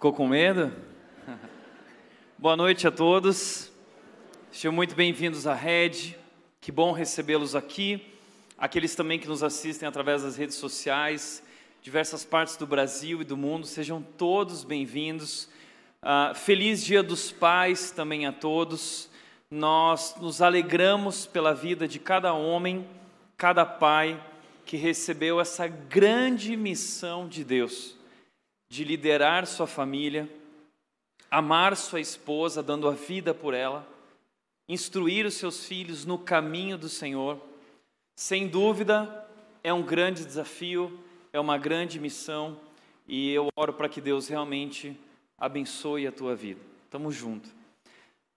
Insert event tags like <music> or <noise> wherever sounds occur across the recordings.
Ficou com medo? <laughs> Boa noite a todos. Sejam muito bem-vindos à Rede. Que bom recebê-los aqui. Aqueles também que nos assistem através das redes sociais, diversas partes do Brasil e do mundo, sejam todos bem-vindos. Uh, feliz Dia dos Pais também a todos. Nós nos alegramos pela vida de cada homem, cada pai que recebeu essa grande missão de Deus de liderar sua família, amar sua esposa, dando a vida por ela, instruir os seus filhos no caminho do Senhor. Sem dúvida, é um grande desafio, é uma grande missão e eu oro para que Deus realmente abençoe a tua vida. Tamo junto.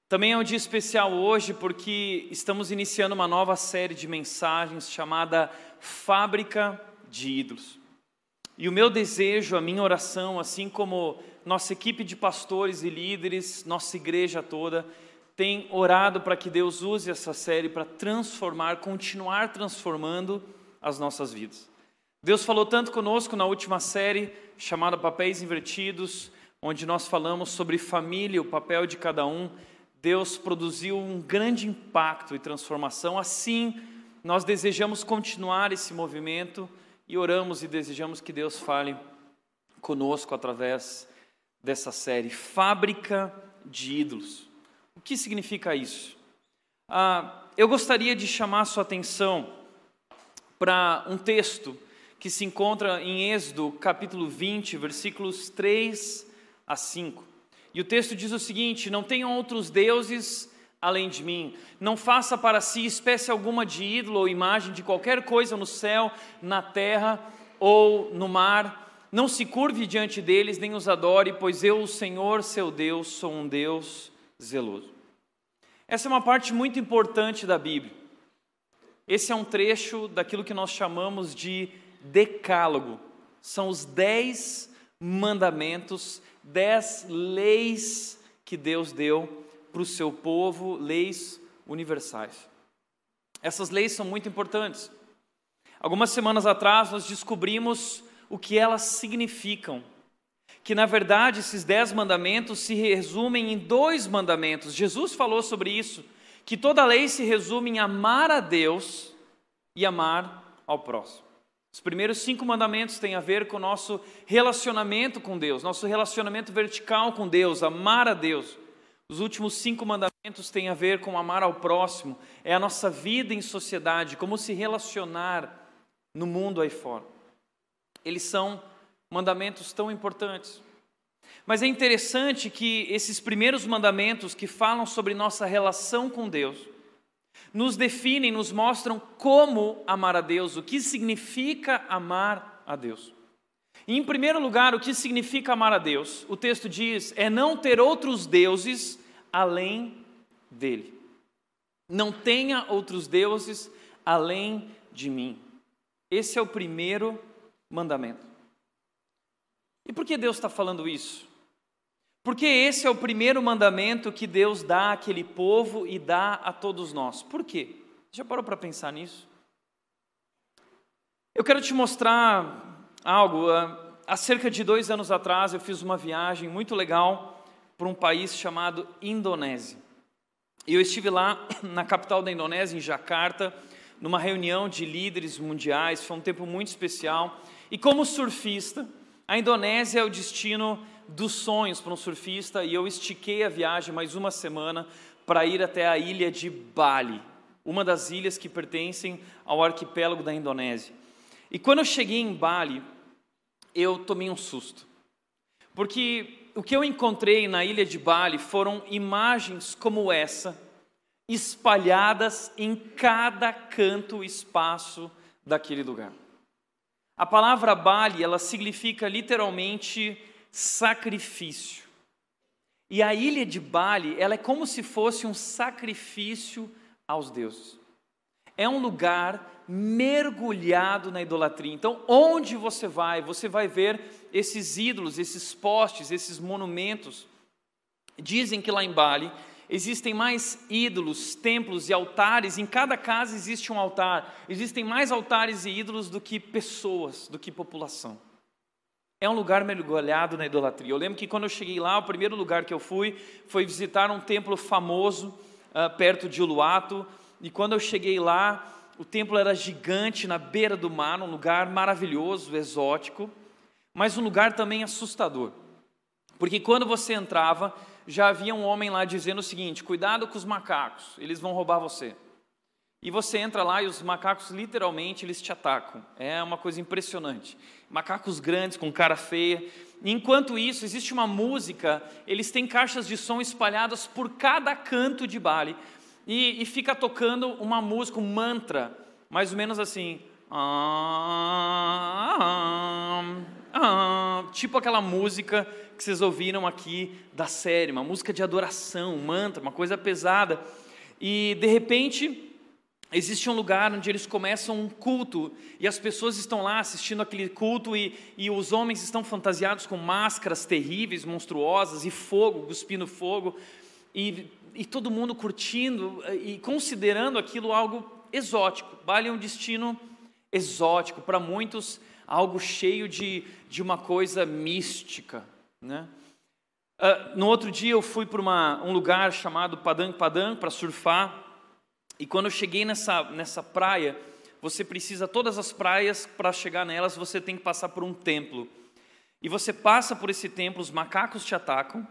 Também é um dia especial hoje porque estamos iniciando uma nova série de mensagens chamada Fábrica de Ídolos. E o meu desejo, a minha oração, assim como nossa equipe de pastores e líderes, nossa igreja toda, tem orado para que Deus use essa série para transformar, continuar transformando as nossas vidas. Deus falou tanto conosco na última série, chamada Papéis Invertidos, onde nós falamos sobre família, o papel de cada um. Deus produziu um grande impacto e transformação. Assim, nós desejamos continuar esse movimento e oramos e desejamos que Deus fale conosco através dessa série Fábrica de Ídolos. O que significa isso? Ah, eu gostaria de chamar sua atenção para um texto que se encontra em Êxodo, capítulo 20, versículos 3 a 5. E o texto diz o seguinte: Não tenham outros deuses além de mim. Não faça para si espécie alguma de ídolo ou imagem de qualquer coisa no céu, na terra ou no mar. Não se curve diante deles, nem os adore, pois eu, o Senhor, seu Deus, sou um Deus zeloso. Essa é uma parte muito importante da Bíblia. Esse é um trecho daquilo que nós chamamos de decálogo. São os dez mandamentos, dez leis que Deus deu para o seu povo leis universais. Essas leis são muito importantes. Algumas semanas atrás nós descobrimos o que elas significam. Que na verdade esses dez mandamentos se resumem em dois mandamentos. Jesus falou sobre isso, que toda lei se resume em amar a Deus e amar ao próximo. Os primeiros cinco mandamentos têm a ver com o nosso relacionamento com Deus, nosso relacionamento vertical com Deus, amar a Deus. Os últimos cinco mandamentos têm a ver com amar ao próximo, é a nossa vida em sociedade, como se relacionar no mundo aí fora. Eles são mandamentos tão importantes. Mas é interessante que esses primeiros mandamentos que falam sobre nossa relação com Deus, nos definem, nos mostram como amar a Deus, o que significa amar a Deus. E, em primeiro lugar, o que significa amar a Deus? O texto diz: é não ter outros deuses além dele. Não tenha outros deuses além de mim. Esse é o primeiro mandamento. E por que Deus está falando isso? Porque esse é o primeiro mandamento que Deus dá àquele povo e dá a todos nós. Por quê? Já parou para pensar nisso? Eu quero te mostrar algo. Ah, há cerca de dois anos atrás eu fiz uma viagem muito legal para um país chamado Indonésia. E eu estive lá <clears throat> na capital da Indonésia, em Jakarta, numa reunião de líderes mundiais. Foi um tempo muito especial. E como surfista, a Indonésia é o destino dos sonhos para um surfista. E eu estiquei a viagem mais uma semana para ir até a ilha de Bali, uma das ilhas que pertencem ao arquipélago da Indonésia. E quando eu cheguei em Bali, eu tomei um susto. Porque o que eu encontrei na ilha de Bali foram imagens como essa, espalhadas em cada canto espaço daquele lugar. A palavra Bali, ela significa literalmente sacrifício. E a ilha de Bali, ela é como se fosse um sacrifício aos deuses. É um lugar mergulhado na idolatria. Então, onde você vai, você vai ver esses ídolos, esses postes, esses monumentos. Dizem que lá em Bali existem mais ídolos, templos e altares, em cada casa existe um altar. Existem mais altares e ídolos do que pessoas, do que população. é um lugar mergulhado na idolatria. Eu lembro que quando eu cheguei lá, o primeiro lugar que eu fui foi visitar um templo famoso uh, perto de Uluato. E quando eu cheguei lá, o templo era gigante na beira do mar, um lugar maravilhoso, exótico, mas um lugar também assustador. Porque quando você entrava, já havia um homem lá dizendo o seguinte: cuidado com os macacos, eles vão roubar você. E você entra lá e os macacos literalmente eles te atacam. É uma coisa impressionante. Macacos grandes com cara feia. Enquanto isso, existe uma música, eles têm caixas de som espalhadas por cada canto de Bali e, e fica tocando uma música, um mantra, mais ou menos assim. Ah, ah, ah, tipo aquela música que vocês ouviram aqui da série, uma música de adoração, um mantra, uma coisa pesada. E de repente existe um lugar onde eles começam um culto e as pessoas estão lá assistindo aquele culto e, e os homens estão fantasiados com máscaras terríveis, monstruosas e fogo, cuspindo fogo. E e todo mundo curtindo e considerando aquilo algo exótico. É um destino exótico, para muitos, algo cheio de, de uma coisa mística. Né? Uh, no outro dia eu fui para um lugar chamado Padang Padang para surfar, e quando eu cheguei nessa, nessa praia, você precisa, todas as praias, para chegar nelas, você tem que passar por um templo. E você passa por esse templo, os macacos te atacam,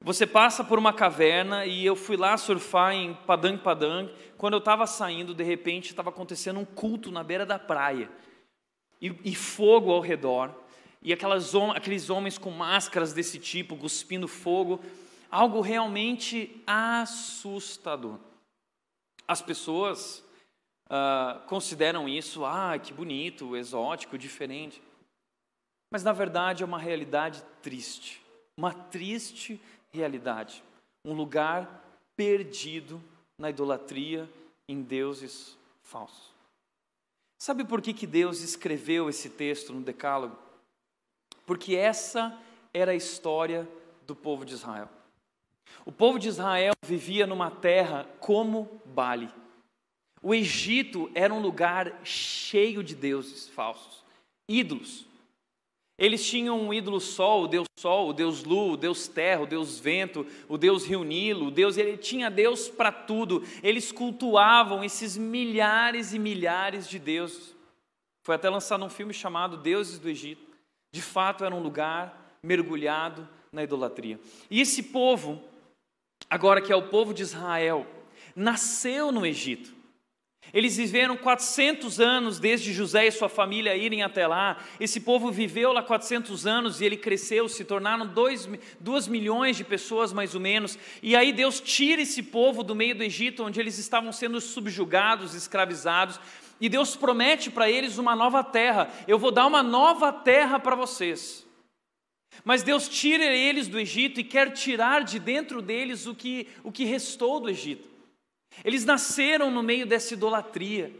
você passa por uma caverna e eu fui lá surfar em Padang Padang. Quando eu estava saindo, de repente estava acontecendo um culto na beira da praia e, e fogo ao redor e aquelas, aqueles homens com máscaras desse tipo cuspindo fogo, algo realmente assustador. As pessoas uh, consideram isso, ah, que bonito, exótico, diferente. Mas na verdade é uma realidade triste, uma triste realidade, um lugar perdido na idolatria em deuses falsos. Sabe por que, que Deus escreveu esse texto no Decálogo? Porque essa era a história do povo de Israel. O povo de Israel vivia numa terra como Bali. O Egito era um lugar cheio de deuses falsos, ídolos. Eles tinham um ídolo sol, o Deus Sol, o Deus Lu, o Deus Terra, o Deus Vento, o Deus Rio Nilo, o Deus, ele tinha Deus para tudo. Eles cultuavam esses milhares e milhares de deuses. Foi até lançado um filme chamado Deuses do Egito. De fato, era um lugar mergulhado na idolatria. E esse povo, agora que é o povo de Israel, nasceu no Egito. Eles viveram 400 anos desde José e sua família irem até lá. Esse povo viveu lá 400 anos e ele cresceu, se tornaram 2 milhões de pessoas mais ou menos. E aí Deus tira esse povo do meio do Egito, onde eles estavam sendo subjugados, escravizados. E Deus promete para eles uma nova terra. Eu vou dar uma nova terra para vocês. Mas Deus tira eles do Egito e quer tirar de dentro deles o que, o que restou do Egito. Eles nasceram no meio dessa idolatria.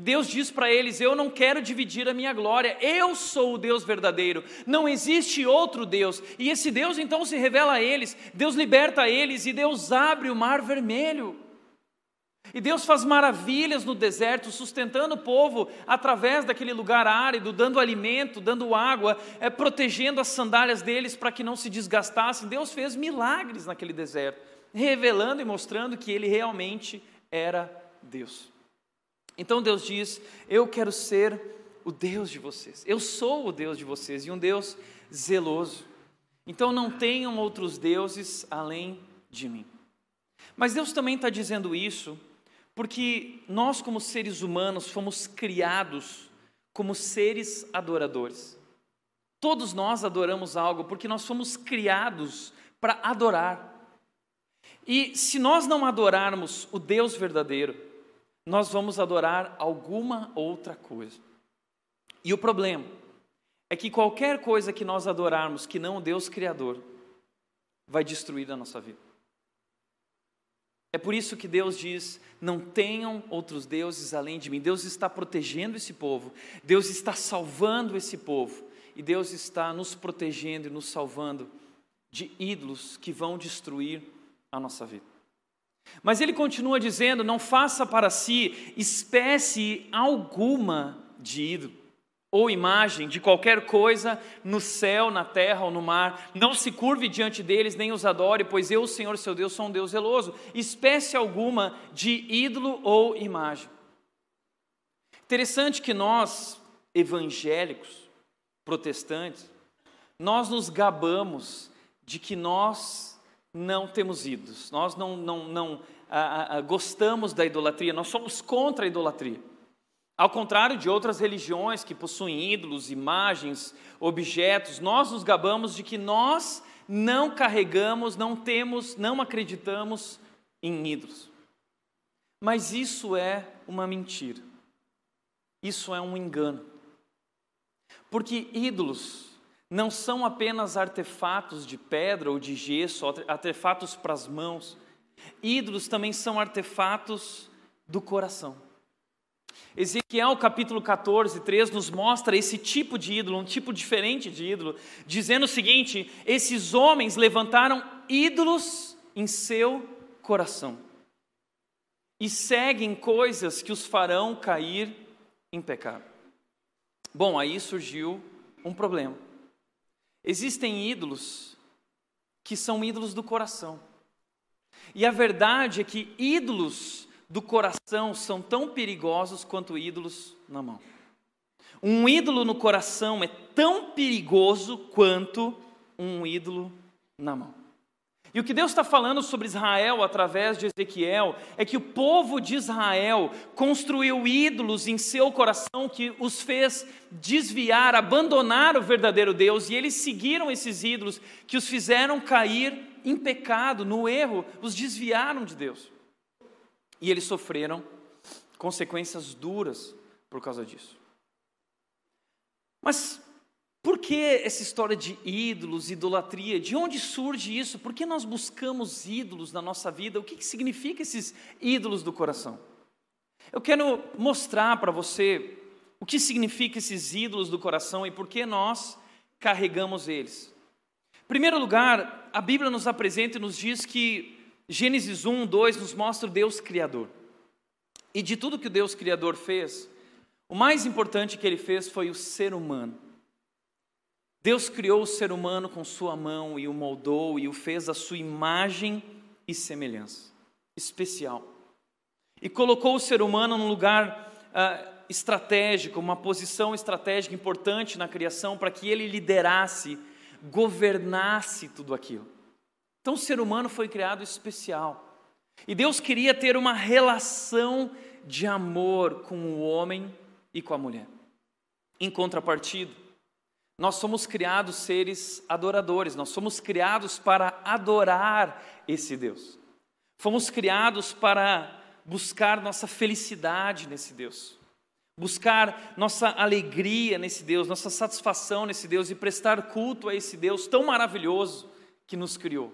Deus diz para eles: Eu não quero dividir a minha glória, eu sou o Deus verdadeiro, não existe outro Deus. E esse Deus então se revela a eles, Deus liberta eles e Deus abre o mar vermelho. E Deus faz maravilhas no deserto, sustentando o povo através daquele lugar árido, dando alimento, dando água, é, protegendo as sandálias deles para que não se desgastassem. Deus fez milagres naquele deserto revelando e mostrando que ele realmente era Deus. Então Deus diz: Eu quero ser o Deus de vocês, eu sou o Deus de vocês e um Deus zeloso. Então não tenham outros deuses além de mim. Mas Deus também está dizendo isso porque nós, como seres humanos, fomos criados como seres adoradores. Todos nós adoramos algo porque nós fomos criados para adorar. E se nós não adorarmos o Deus verdadeiro, nós vamos adorar alguma outra coisa. E o problema é que qualquer coisa que nós adorarmos que não o Deus Criador, vai destruir a nossa vida. É por isso que Deus diz: não tenham outros deuses além de mim. Deus está protegendo esse povo, Deus está salvando esse povo, e Deus está nos protegendo e nos salvando de ídolos que vão destruir a nossa vida. Mas ele continua dizendo: não faça para si espécie alguma de ídolo. ou imagem de qualquer coisa no céu, na terra ou no mar. Não se curve diante deles, nem os adore, pois eu, o Senhor seu Deus, sou um Deus zeloso. Espécie alguma de ídolo ou imagem. Interessante que nós, evangélicos, protestantes, nós nos gabamos de que nós não temos ídolos, nós não, não, não a, a, gostamos da idolatria, nós somos contra a idolatria. Ao contrário de outras religiões que possuem ídolos, imagens, objetos, nós nos gabamos de que nós não carregamos, não temos, não acreditamos em ídolos. Mas isso é uma mentira. Isso é um engano. Porque ídolos não são apenas artefatos de pedra ou de gesso, artefatos para as mãos. Ídolos também são artefatos do coração. Ezequiel capítulo 14, 3 nos mostra esse tipo de ídolo, um tipo diferente de ídolo, dizendo o seguinte: esses homens levantaram ídolos em seu coração e seguem coisas que os farão cair em pecado. Bom, aí surgiu um problema. Existem ídolos que são ídolos do coração. E a verdade é que ídolos do coração são tão perigosos quanto ídolos na mão. Um ídolo no coração é tão perigoso quanto um ídolo na mão. E o que Deus está falando sobre Israel através de Ezequiel é que o povo de Israel construiu ídolos em seu coração que os fez desviar, abandonar o verdadeiro Deus, e eles seguiram esses ídolos que os fizeram cair em pecado, no erro, os desviaram de Deus. E eles sofreram consequências duras por causa disso. Mas por que essa história de ídolos, idolatria? De onde surge isso? Por que nós buscamos ídolos na nossa vida? O que, que significa esses ídolos do coração? Eu quero mostrar para você o que significa esses ídolos do coração e por que nós carregamos eles. Em primeiro lugar, a Bíblia nos apresenta e nos diz que Gênesis 1, 2 nos mostra o Deus Criador. E de tudo que o Deus Criador fez, o mais importante que ele fez foi o ser humano. Deus criou o ser humano com sua mão e o moldou e o fez a sua imagem e semelhança especial. E colocou o ser humano num lugar uh, estratégico, uma posição estratégica importante na criação para que ele liderasse, governasse tudo aquilo. Então o ser humano foi criado especial. E Deus queria ter uma relação de amor com o homem e com a mulher. Em contrapartida, nós somos criados seres adoradores, nós somos criados para adorar esse Deus. Fomos criados para buscar nossa felicidade nesse Deus, buscar nossa alegria nesse Deus, nossa satisfação nesse Deus e prestar culto a esse Deus tão maravilhoso que nos criou.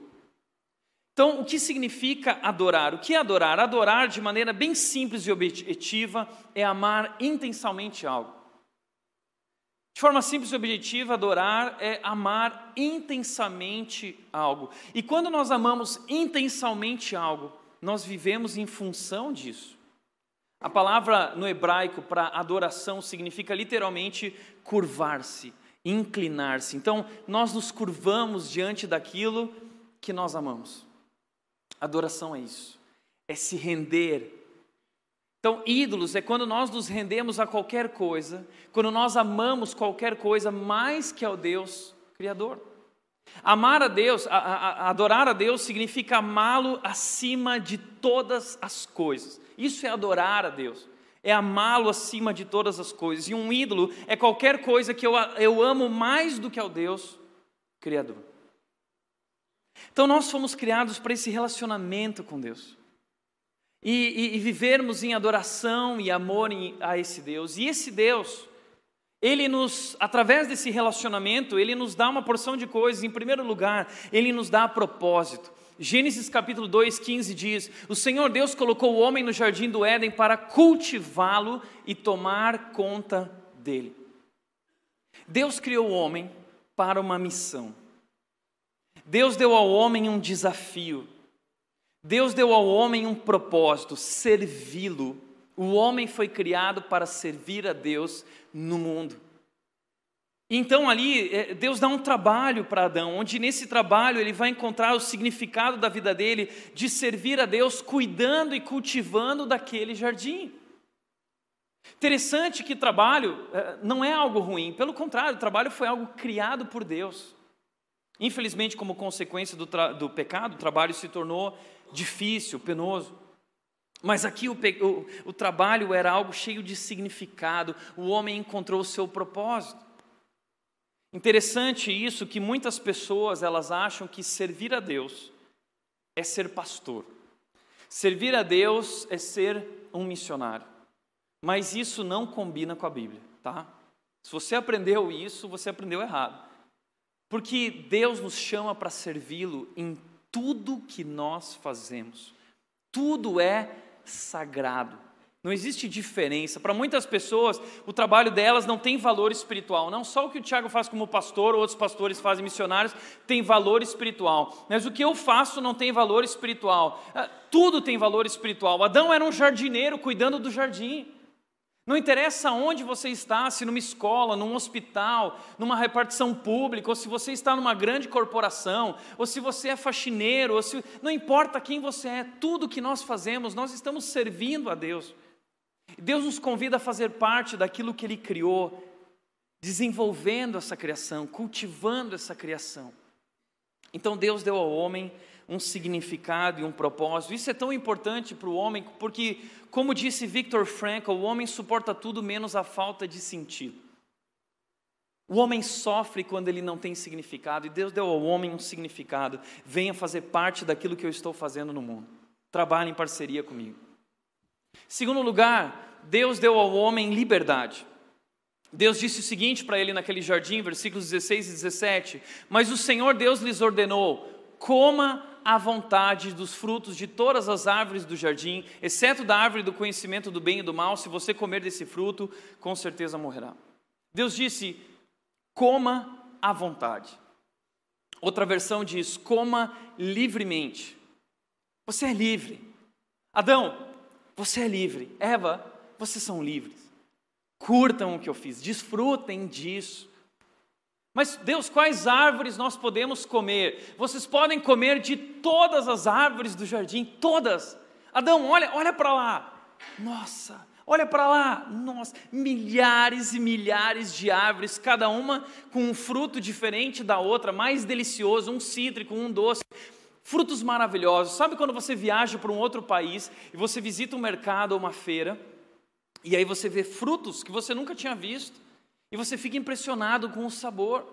Então, o que significa adorar? O que é adorar? Adorar, de maneira bem simples e objetiva, é amar intensamente algo. De forma simples e objetiva, adorar é amar intensamente algo. E quando nós amamos intensamente algo, nós vivemos em função disso. A palavra no hebraico para adoração significa literalmente curvar-se, inclinar-se. Então, nós nos curvamos diante daquilo que nós amamos. Adoração é isso, é se render então, ídolos é quando nós nos rendemos a qualquer coisa, quando nós amamos qualquer coisa mais que ao Deus Criador. Amar a Deus, a, a, adorar a Deus significa amá-lo acima de todas as coisas. Isso é adorar a Deus, é amá-lo acima de todas as coisas. E um ídolo é qualquer coisa que eu, eu amo mais do que ao Deus Criador. Então nós fomos criados para esse relacionamento com Deus e, e, e vivermos em adoração e amor a esse Deus. E esse Deus, ele nos, através desse relacionamento, ele nos dá uma porção de coisas. Em primeiro lugar, ele nos dá propósito. Gênesis capítulo 2, 15 diz: O Senhor Deus colocou o homem no jardim do Éden para cultivá-lo e tomar conta dele. Deus criou o homem para uma missão. Deus deu ao homem um desafio. Deus deu ao homem um propósito, servi-lo. O homem foi criado para servir a Deus no mundo. Então ali é, Deus dá um trabalho para Adão, onde nesse trabalho ele vai encontrar o significado da vida dele de servir a Deus cuidando e cultivando daquele jardim. Interessante que trabalho é, não é algo ruim, pelo contrário, o trabalho foi algo criado por Deus. Infelizmente, como consequência do, do pecado, o trabalho se tornou difícil, penoso. Mas aqui o, o, o trabalho era algo cheio de significado, o homem encontrou o seu propósito. Interessante isso que muitas pessoas elas acham que servir a Deus é ser pastor. Servir a Deus é ser um missionário. Mas isso não combina com a Bíblia, tá? Se você aprendeu isso, você aprendeu errado. Porque Deus nos chama para servi-lo em tudo que nós fazemos. Tudo é sagrado. Não existe diferença. Para muitas pessoas, o trabalho delas não tem valor espiritual. Não só o que o Tiago faz como pastor, ou outros pastores fazem missionários, tem valor espiritual. Mas o que eu faço não tem valor espiritual. Ah, tudo tem valor espiritual. Adão era um jardineiro cuidando do jardim. Não interessa onde você está, se numa escola, num hospital, numa repartição pública, ou se você está numa grande corporação, ou se você é faxineiro, ou se não importa quem você é, tudo que nós fazemos, nós estamos servindo a Deus. Deus nos convida a fazer parte daquilo que Ele criou, desenvolvendo essa criação, cultivando essa criação. Então Deus deu ao homem um significado e um propósito. Isso é tão importante para o homem, porque, como disse Viktor Frankl, o homem suporta tudo menos a falta de sentido. O homem sofre quando ele não tem significado, e Deus deu ao homem um significado. Venha fazer parte daquilo que eu estou fazendo no mundo. Trabalhe em parceria comigo. Segundo lugar, Deus deu ao homem liberdade. Deus disse o seguinte para ele naquele jardim, versículos 16 e 17: Mas o Senhor Deus lhes ordenou: coma à vontade dos frutos de todas as árvores do jardim, exceto da árvore do conhecimento do bem e do mal, se você comer desse fruto, com certeza morrerá. Deus disse: coma à vontade. Outra versão diz: coma livremente. Você é livre. Adão, você é livre. Eva, vocês são livres. Curtam o que eu fiz, desfrutem disso. Mas, Deus, quais árvores nós podemos comer? Vocês podem comer de todas as árvores do jardim, todas. Adão, olha, olha para lá. Nossa, olha para lá. Nossa, milhares e milhares de árvores, cada uma com um fruto diferente da outra, mais delicioso, um cítrico, um doce frutos maravilhosos. Sabe quando você viaja para um outro país e você visita um mercado ou uma feira, e aí você vê frutos que você nunca tinha visto, e você fica impressionado com o sabor?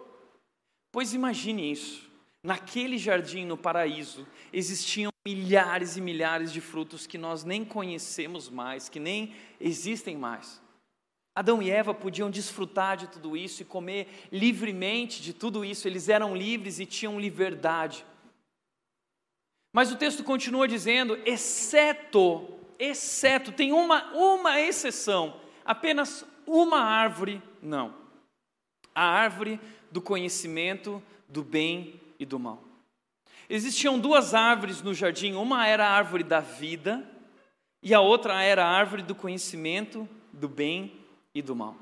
Pois imagine isso. Naquele jardim no paraíso existiam milhares e milhares de frutos que nós nem conhecemos mais, que nem existem mais. Adão e Eva podiam desfrutar de tudo isso e comer livremente de tudo isso, eles eram livres e tinham liberdade. Mas o texto continua dizendo, exceto, exceto, tem uma, uma exceção, apenas uma árvore, não. A árvore do conhecimento do bem e do mal. Existiam duas árvores no jardim, uma era a árvore da vida e a outra era a árvore do conhecimento do bem e do mal.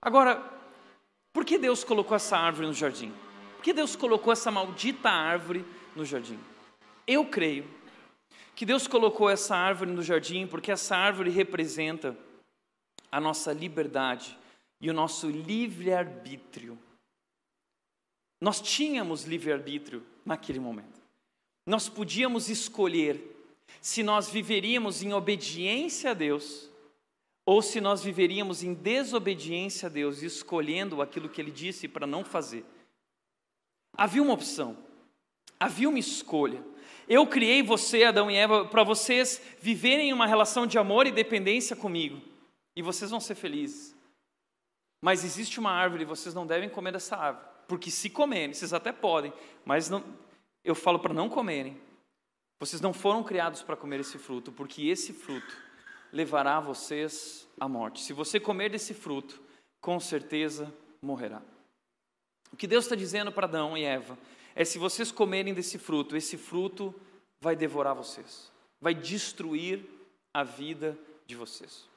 Agora, por que Deus colocou essa árvore no jardim? Por que Deus colocou essa maldita árvore no jardim? Eu creio que Deus colocou essa árvore no jardim porque essa árvore representa a nossa liberdade e o nosso livre-arbítrio. Nós tínhamos livre-arbítrio naquele momento. Nós podíamos escolher se nós viveríamos em obediência a Deus ou se nós viveríamos em desobediência a Deus, escolhendo aquilo que Ele disse para não fazer. Havia uma opção, havia uma escolha. Eu criei você, Adão e Eva, para vocês viverem uma relação de amor e dependência comigo. E vocês vão ser felizes. Mas existe uma árvore vocês não devem comer dessa árvore. Porque se comerem, vocês até podem, mas não, eu falo para não comerem. Vocês não foram criados para comer esse fruto, porque esse fruto levará vocês à morte. Se você comer desse fruto, com certeza morrerá. O que Deus está dizendo para Adão e Eva é se vocês comerem desse fruto, esse fruto vai devorar vocês, vai destruir a vida de vocês.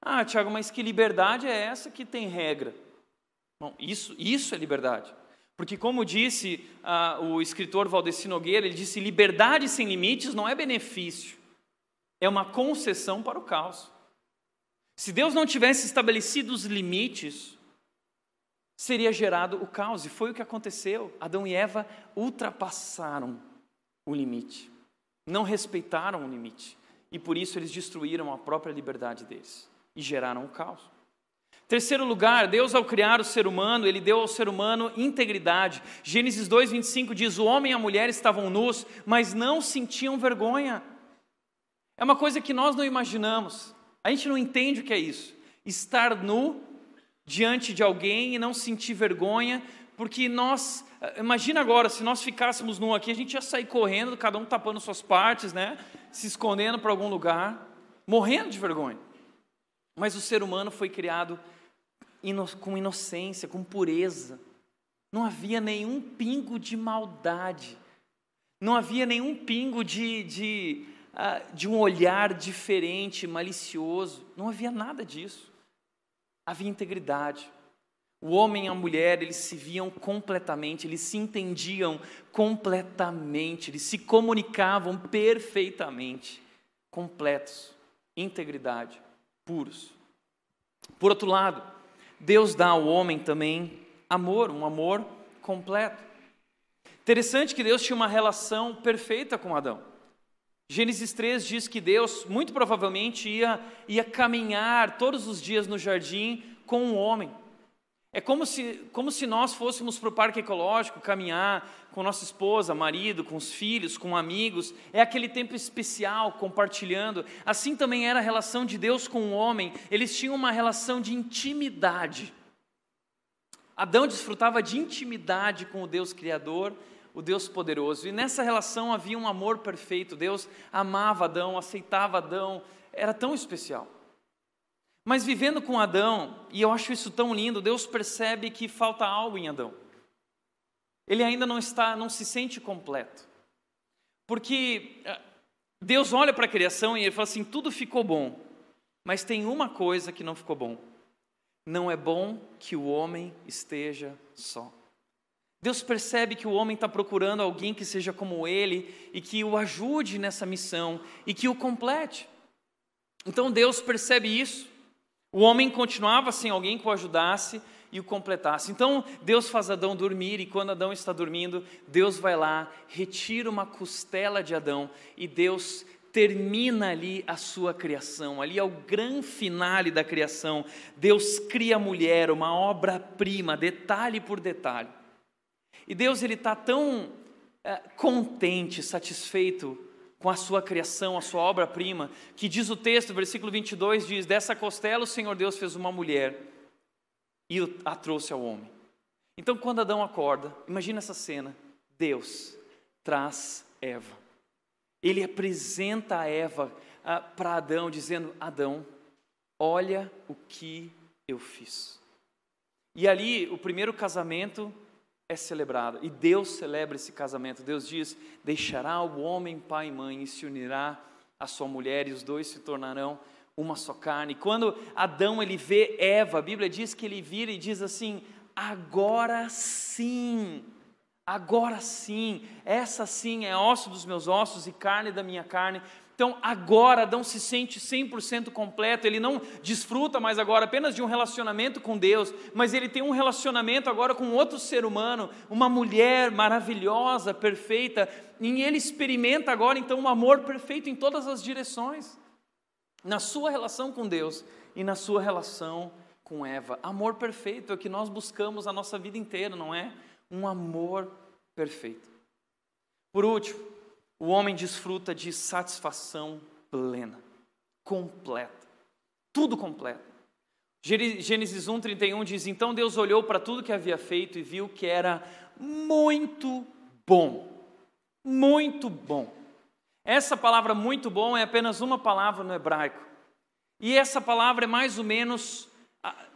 Ah, Tiago, mas que liberdade é essa que tem regra? Bom, isso, isso é liberdade. Porque, como disse uh, o escritor Valdeci Nogueira, ele disse: liberdade sem limites não é benefício, é uma concessão para o caos. Se Deus não tivesse estabelecido os limites, seria gerado o caos, e foi o que aconteceu. Adão e Eva ultrapassaram o limite, não respeitaram o limite, e por isso eles destruíram a própria liberdade deles e geraram o caos. Terceiro lugar, Deus ao criar o ser humano, ele deu ao ser humano integridade. Gênesis 2:25 diz: "O homem e a mulher estavam nus, mas não sentiam vergonha". É uma coisa que nós não imaginamos. A gente não entende o que é isso. Estar nu diante de alguém e não sentir vergonha, porque nós, imagina agora, se nós ficássemos nu aqui, a gente ia sair correndo, cada um tapando suas partes, né? Se escondendo para algum lugar, morrendo de vergonha. Mas o ser humano foi criado com inocência, com pureza. Não havia nenhum pingo de maldade. Não havia nenhum pingo de, de, uh, de um olhar diferente, malicioso. Não havia nada disso. Havia integridade. O homem e a mulher, eles se viam completamente, eles se entendiam completamente, eles se comunicavam perfeitamente, completos, integridade, puros. Por outro lado, Deus dá ao homem também amor, um amor completo. Interessante que Deus tinha uma relação perfeita com Adão. Gênesis 3 diz que Deus, muito provavelmente, ia, ia caminhar todos os dias no jardim com o um homem. É como se, como se nós fôssemos para o parque ecológico caminhar com nossa esposa, marido, com os filhos, com amigos. É aquele tempo especial compartilhando. Assim também era a relação de Deus com o homem. Eles tinham uma relação de intimidade. Adão desfrutava de intimidade com o Deus Criador, o Deus poderoso. E nessa relação havia um amor perfeito. Deus amava Adão, aceitava Adão. Era tão especial. Mas vivendo com Adão, e eu acho isso tão lindo, Deus percebe que falta algo em Adão. Ele ainda não está, não se sente completo. Porque eh, Deus olha para a criação e ele fala assim: tudo ficou bom, mas tem uma coisa que não ficou bom. Não é bom que o homem esteja só. Deus percebe que o homem está procurando alguém que seja como ele e que o ajude nessa missão e que o complete. Então Deus percebe isso o homem continuava sem alguém que o ajudasse e o completasse. Então Deus faz Adão dormir, e quando Adão está dormindo, Deus vai lá, retira uma costela de Adão, e Deus termina ali a sua criação, ali é o grande finale da criação. Deus cria a mulher, uma obra-prima, detalhe por detalhe. E Deus ele está tão é, contente, satisfeito com a sua criação, a sua obra-prima, que diz o texto, versículo 22 diz: Dessa costela o Senhor Deus fez uma mulher e a trouxe ao homem. Então, quando Adão acorda, imagina essa cena: Deus traz Eva. Ele apresenta a Eva ah, para Adão, dizendo: Adão, olha o que eu fiz. E ali, o primeiro casamento é celebrada. E Deus celebra esse casamento. Deus diz: Deixará o homem pai e mãe e se unirá à sua mulher, e os dois se tornarão uma só carne. Quando Adão ele vê Eva, a Bíblia diz que ele vira e diz assim: Agora sim. Agora sim, essa sim é osso dos meus ossos e carne da minha carne. Então, agora Adão se sente 100% completo, ele não desfruta mais agora apenas de um relacionamento com Deus, mas ele tem um relacionamento agora com outro ser humano, uma mulher maravilhosa, perfeita, e ele experimenta agora então um amor perfeito em todas as direções, na sua relação com Deus e na sua relação com Eva. Amor perfeito é o que nós buscamos a nossa vida inteira, não é? Um amor perfeito. Por último, o homem desfruta de satisfação plena, completa, tudo completo. Gênesis 1:31 diz: Então Deus olhou para tudo que havia feito e viu que era muito bom. Muito bom. Essa palavra muito bom é apenas uma palavra no hebraico. E essa palavra é mais ou menos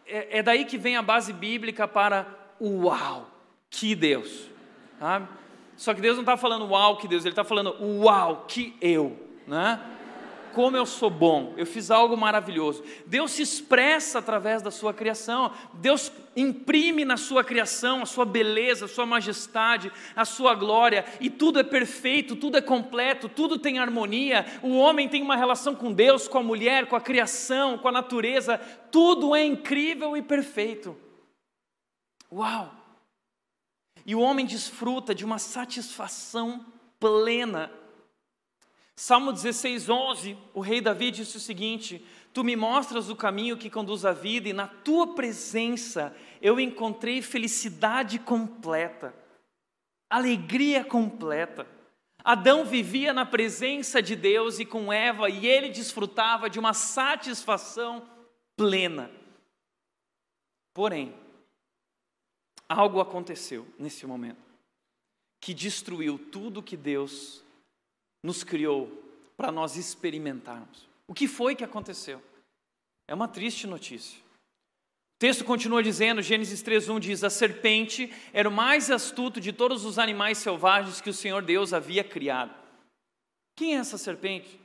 é, é daí que vem a base bíblica para uau, que Deus. Sabe? Só que Deus não está falando uau que Deus, Ele está falando uau que eu. Né? Como eu sou bom, eu fiz algo maravilhoso. Deus se expressa através da sua criação, Deus imprime na sua criação a sua beleza, a sua majestade, a sua glória, e tudo é perfeito, tudo é completo, tudo tem harmonia. O homem tem uma relação com Deus, com a mulher, com a criação, com a natureza, tudo é incrível e perfeito. Uau! E o homem desfruta de uma satisfação plena Salmo 16, 11, o rei Davi disse o seguinte: Tu me mostras o caminho que conduz à vida, e na tua presença eu encontrei felicidade completa, alegria completa. Adão vivia na presença de Deus e com Eva, e ele desfrutava de uma satisfação plena. Porém, algo aconteceu nesse momento que destruiu tudo que Deus nos criou para nós experimentarmos. O que foi que aconteceu? É uma triste notícia. O texto continua dizendo, Gênesis 3:1 diz: "A serpente era o mais astuto de todos os animais selvagens que o Senhor Deus havia criado." Quem é essa serpente?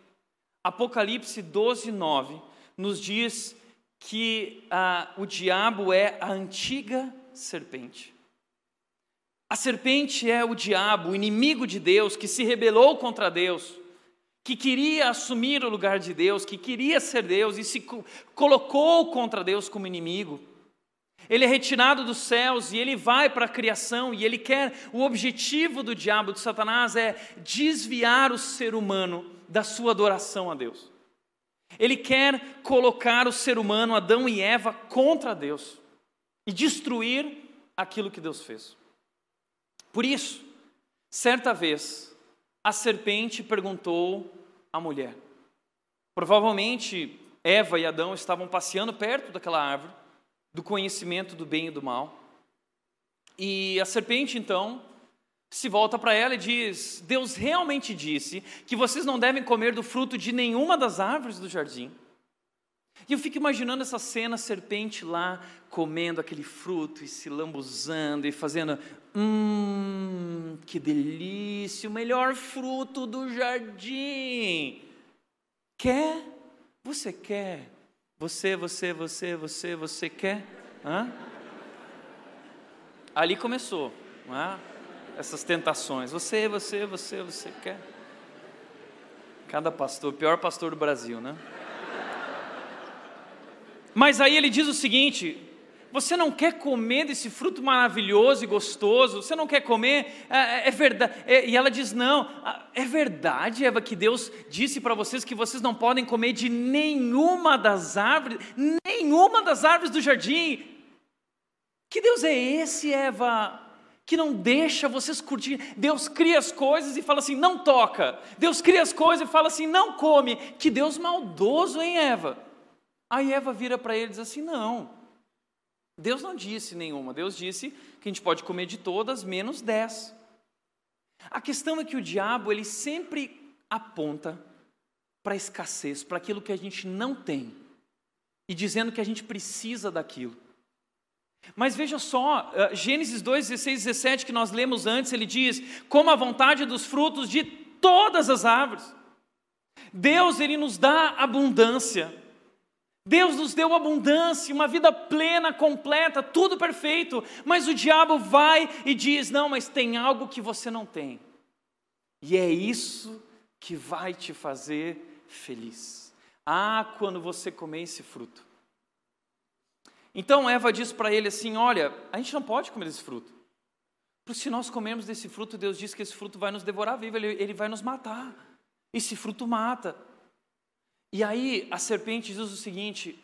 Apocalipse 12:9 nos diz que ah, o diabo é a antiga serpente. A serpente é o diabo, o inimigo de Deus, que se rebelou contra Deus, que queria assumir o lugar de Deus, que queria ser Deus e se colocou contra Deus como inimigo. Ele é retirado dos céus e ele vai para a criação e ele quer. O objetivo do diabo, de Satanás, é desviar o ser humano da sua adoração a Deus. Ele quer colocar o ser humano, Adão e Eva, contra Deus e destruir aquilo que Deus fez. Por isso, certa vez, a serpente perguntou à mulher. Provavelmente Eva e Adão estavam passeando perto daquela árvore, do conhecimento do bem e do mal. E a serpente então se volta para ela e diz: Deus realmente disse que vocês não devem comer do fruto de nenhuma das árvores do jardim. E eu fico imaginando essa cena, serpente lá comendo aquele fruto e se lambuzando e fazendo, hum, que delícia, o melhor fruto do jardim. Quer? Você quer? Você, você, você, você, você quer? Hã? Ali começou, é? essas tentações. Você, você, você, você quer? Cada pastor, pior pastor do Brasil, né? Mas aí ele diz o seguinte: você não quer comer desse fruto maravilhoso e gostoso? Você não quer comer? É, é, é verdade. É, e ela diz: Não, é verdade, Eva, que Deus disse para vocês que vocês não podem comer de nenhuma das árvores, nenhuma das árvores do jardim. Que Deus é esse, Eva? Que não deixa vocês curtir. Deus cria as coisas e fala assim: não toca. Deus cria as coisas e fala assim: não come. Que Deus maldoso, hein, Eva? Aí Eva vira para ele e diz assim: Não, Deus não disse nenhuma, Deus disse que a gente pode comer de todas, menos dez. A questão é que o diabo, ele sempre aponta para a escassez, para aquilo que a gente não tem, e dizendo que a gente precisa daquilo. Mas veja só, eh, Gênesis 2, 16, 17, que nós lemos antes, ele diz: como a vontade dos frutos de todas as árvores. Deus, ele nos dá abundância. Deus nos deu abundância, uma vida plena, completa, tudo perfeito, mas o diabo vai e diz: não, mas tem algo que você não tem, e é isso que vai te fazer feliz. Ah, quando você comer esse fruto. Então Eva diz para ele assim: olha, a gente não pode comer esse fruto, porque se nós comermos desse fruto, Deus diz que esse fruto vai nos devorar vivo, ele, ele vai nos matar. Esse fruto mata. E aí a serpente diz o seguinte: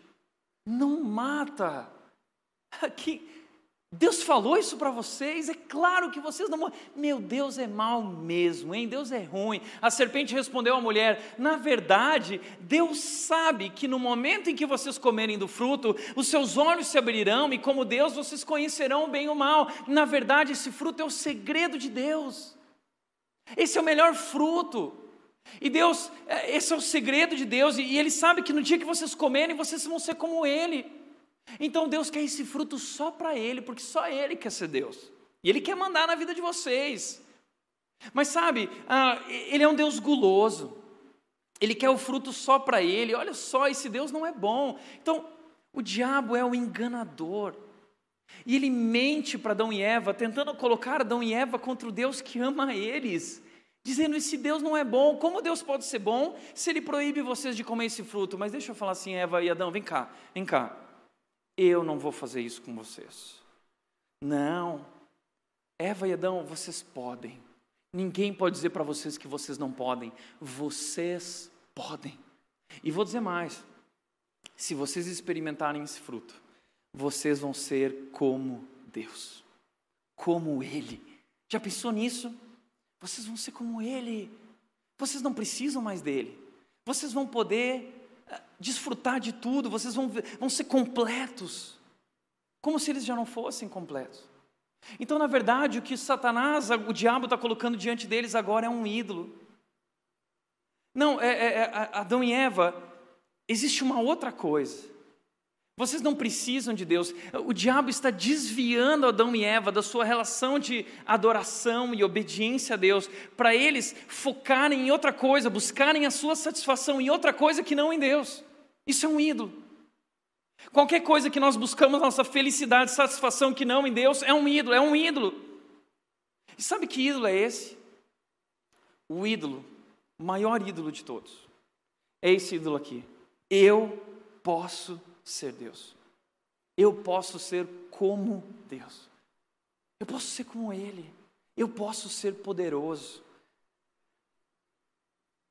não mata. <laughs> Que Deus falou isso para vocês, é claro que vocês não. Meu Deus é mal mesmo, hein? Deus é ruim. A serpente respondeu à mulher: Na verdade, Deus sabe que no momento em que vocês comerem do fruto, os seus olhos se abrirão e, como Deus, vocês conhecerão o bem e o mal. Na verdade, esse fruto é o segredo de Deus. Esse é o melhor fruto. E Deus, é, esse é o segredo de Deus, e Ele sabe que no dia que vocês comerem, vocês vão ser como Ele. Então Deus quer esse fruto só para Ele, porque só Ele quer ser Deus. E Ele quer mandar na vida de vocês. Mas sabe, ah, Ele é um Deus guloso. Ele quer o fruto só para ele. Olha só, esse Deus não é bom. Então, o diabo é o enganador. E ele mente para Adão e Eva, tentando colocar Adão e Eva contra o Deus que ama eles. Dizendo: esse Deus não é bom. Como Deus pode ser bom se ele proíbe vocês de comer esse fruto? Mas deixa eu falar assim, Eva e Adão, vem cá, vem cá. Eu não vou fazer isso com vocês. Não. Eva e Adão, vocês podem. Ninguém pode dizer para vocês que vocês não podem. Vocês podem. E vou dizer mais: se vocês experimentarem esse fruto, vocês vão ser como Deus, como Ele. Já pensou nisso? Vocês vão ser como Ele. Vocês não precisam mais dele. Vocês vão poder eh, desfrutar de tudo, vocês vão, vão ser completos, como se eles já não fossem completos. Então, na verdade, o que Satanás, o diabo está colocando diante deles agora é um ídolo. Não, é, é, é, Adão e Eva, existe uma outra coisa. Vocês não precisam de Deus. O diabo está desviando Adão e Eva da sua relação de adoração e obediência a Deus, para eles focarem em outra coisa, buscarem a sua satisfação em outra coisa que não em Deus. Isso é um ídolo. Qualquer coisa que nós buscamos nossa felicidade, satisfação que não em Deus, é um ídolo, é um ídolo. E sabe que ídolo é esse? O ídolo, o maior ídolo de todos. É esse ídolo aqui. Eu posso ser Deus. Eu posso ser como Deus. Eu posso ser como Ele. Eu posso ser poderoso.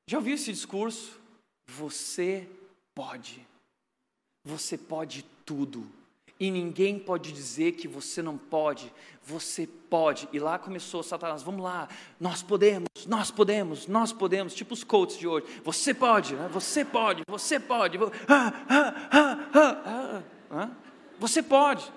Já ouviu esse discurso? Você pode. Você pode tudo. E ninguém pode dizer que você não pode. Você pode. E lá começou Satanás. Vamos lá. Nós podemos, nós podemos, nós podemos. Tipo os coaches de hoje. Você pode, né? você pode, você pode. Ah, ah, ah, você pode.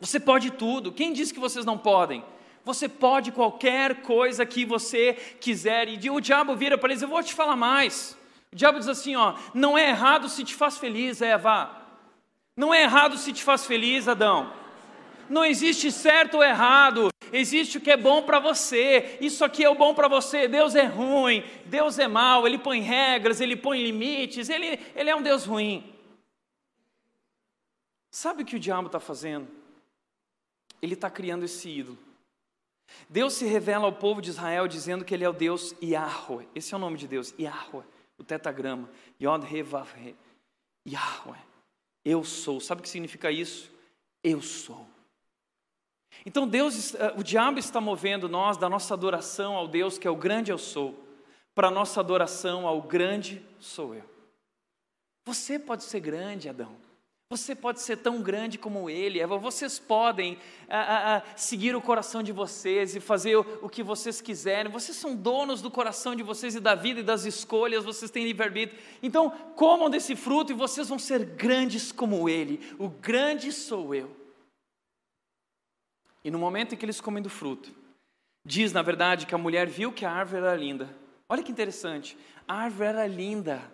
Você pode tudo. Quem disse que vocês não podem? Você pode qualquer coisa que você quiser. E o diabo vira para eles: Eu vou te falar mais. O diabo diz assim: ó, não é errado se te faz feliz, Eva. Não é errado se te faz feliz, Adão. Não existe certo ou errado, existe o que é bom para você. Isso aqui é o bom para você. Deus é ruim, Deus é mau, Ele põe regras, Ele põe limites, Ele, ele é um Deus ruim. Sabe o que o diabo está fazendo? Ele está criando esse ídolo. Deus se revela ao povo de Israel dizendo que Ele é o Deus Yahweh. Esse é o nome de Deus, Yahweh o tetagrama. Yod He Vav He. Yahweh. Eu sou. Sabe o que significa isso? Eu sou. Então Deus, eh, o diabo está movendo nós da nossa adoração ao Deus que é o grande eu sou, para a nossa adoração ao grande sou eu. Você pode ser grande, Adão. Você pode ser tão grande como ele, Eva. Vocês podem a, a, a seguir o coração de vocês e fazer o, o, que vocês quiserem. Vocês são donos do coração de vocês e da vida e das escolhas. Vocês têm livre-arbítrio. Então, comam desse fruto e vocês vão ser grandes como ele. O grande sou eu. E no momento em que eles comem do fruto, diz na verdade que a mulher viu que a árvore era linda. Olha que interessante. A árvore era linda.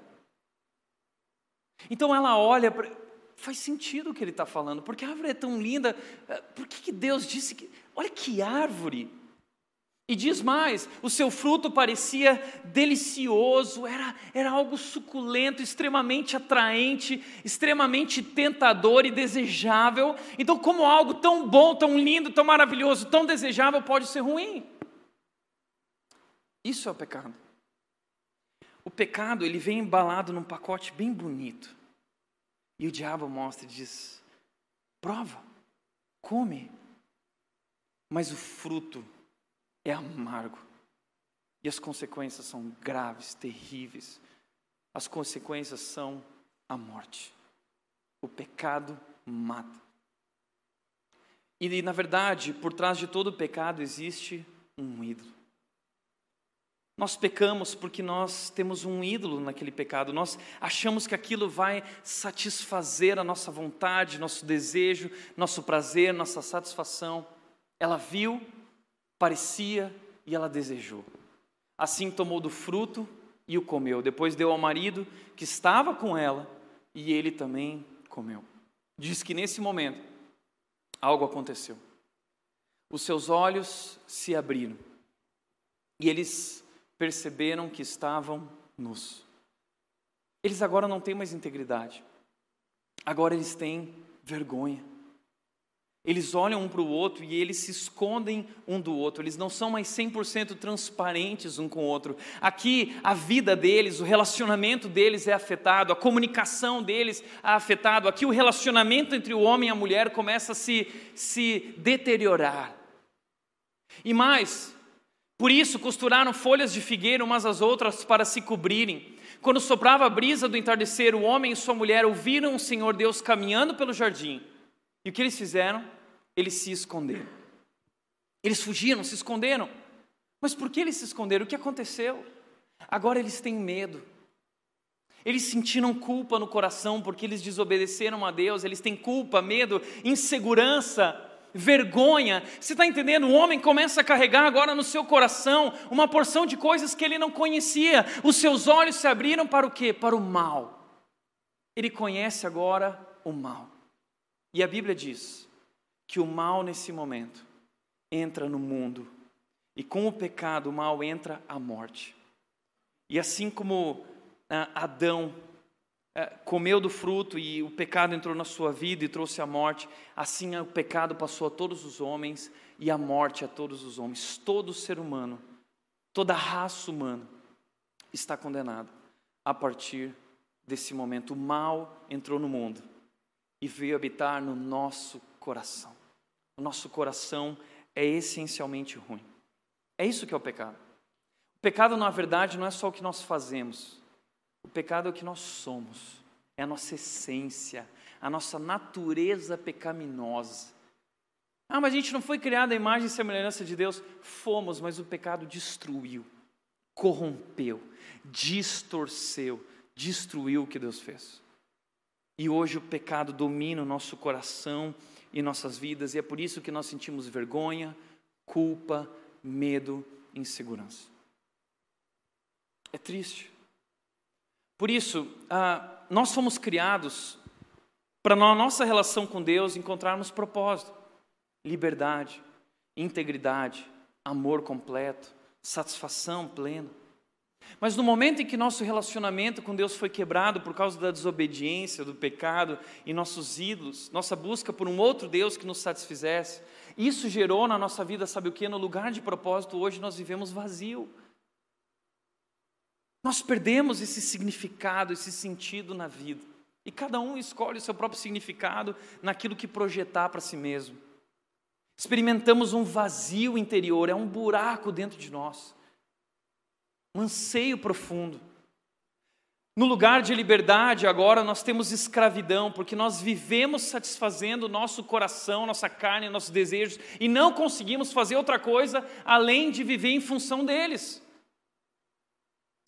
Então ela olha para faz sentido o que ele está falando, porque a árvore é tão linda, é, por que, que Deus disse que. Olha que árvore! E diz mais: o seu fruto parecia delicioso, era, era algo suculento, extremamente atraente, extremamente tentador e desejável. Então, como algo tão bom, tão lindo, tão maravilhoso, tão desejável pode ser ruim? Isso é o pecado. O pecado, ele vem embalado num pacote bem bonito. E o diabo mostra e diz: prova, come. Mas o fruto é amargo. E as consequências são graves, terríveis. As consequências são a morte. O pecado mata. E, na verdade, por trás de todo o pecado existe um ídolo. Nós pecamos porque nós temos um ídolo naquele pecado, nós achamos que aquilo vai satisfazer a nossa vontade, nosso desejo, nosso prazer, nossa satisfação. Ela viu, parecia e ela desejou. Assim tomou do fruto e o comeu. Depois deu ao marido que estava com ela e ele também comeu. Diz que nesse momento algo aconteceu. Os seus olhos se abriram e eles perceberam que estavam nus. eles agora não têm mais integridade. Agora eles têm vergonha. Eles olham um para o outro e eles se escondem um do outro, eles não são mais 100% transparentes um com o outro. Aqui a vida deles, o relacionamento deles é afetado, a comunicação deles é afetado. Aqui o relacionamento entre o homem e a mulher começa a se, se deteriorar. E mais, por isso costuraram folhas de figueira umas às outras para se cobrirem. Quando soprava a brisa do entardecer, o homem e sua mulher ouviram o Senhor Deus caminhando pelo jardim. E o que eles fizeram? Eles se esconderam. Eles fugiram, se esconderam. Mas por que eles se esconderam? O que aconteceu? Agora eles têm medo. Eles sentiram culpa no coração porque eles desobedeceram a Deus, eles têm culpa, medo, insegurança, vergonha. Você está entendendo? O homem começa a carregar agora no seu coração uma porção de coisas que ele não conhecia. Os seus olhos se abriram para o quê? Para o mal. Ele conhece agora o mal. E a Bíblia diz que o mal nesse momento entra no mundo. E com o pecado, o mal entra a morte. E assim como ah, Adão comeu do fruto e o pecado entrou na sua vida e trouxe a morte, assim o pecado passou a todos os homens e a morte a todos os homens. Todo ser humano, toda raça humana está condenada a partir desse momento. O mal entrou no mundo e veio habitar no nosso coração. O nosso coração é essencialmente ruim. É isso que é o pecado. O pecado, na verdade, não é só o que nós fazemos. O pecado é o que nós somos, é a nossa essência, a nossa natureza pecaminosa. Ah, mas a gente não foi criado à imagem e semelhança de Deus? Fomos, mas o pecado destruiu, corrompeu, distorceu, destruiu o que Deus fez. E hoje o pecado domina o nosso coração e nossas vidas, e é por isso que nós sentimos vergonha, culpa, medo, insegurança. É triste. Por isso, ah, nós fomos criados para na nossa relação com Deus encontrarmos propósito, liberdade, integridade, amor completo, satisfação plena. Mas no momento em que nosso relacionamento com Deus foi quebrado por causa da desobediência, do pecado e nossos ídolos, nossa busca por um outro Deus que nos satisfizesse, isso gerou na nossa vida, sabe o que? No lugar de propósito, hoje nós vivemos vazio. Nós perdemos esse significado, esse sentido na vida. E cada um escolhe o seu próprio significado naquilo que projetar para si mesmo. Experimentamos um vazio interior, é um buraco dentro de nós, um anseio profundo. No lugar de liberdade, agora nós temos escravidão, porque nós vivemos satisfazendo o nosso coração, nossa carne, nossos desejos, e não conseguimos fazer outra coisa além de viver em função deles.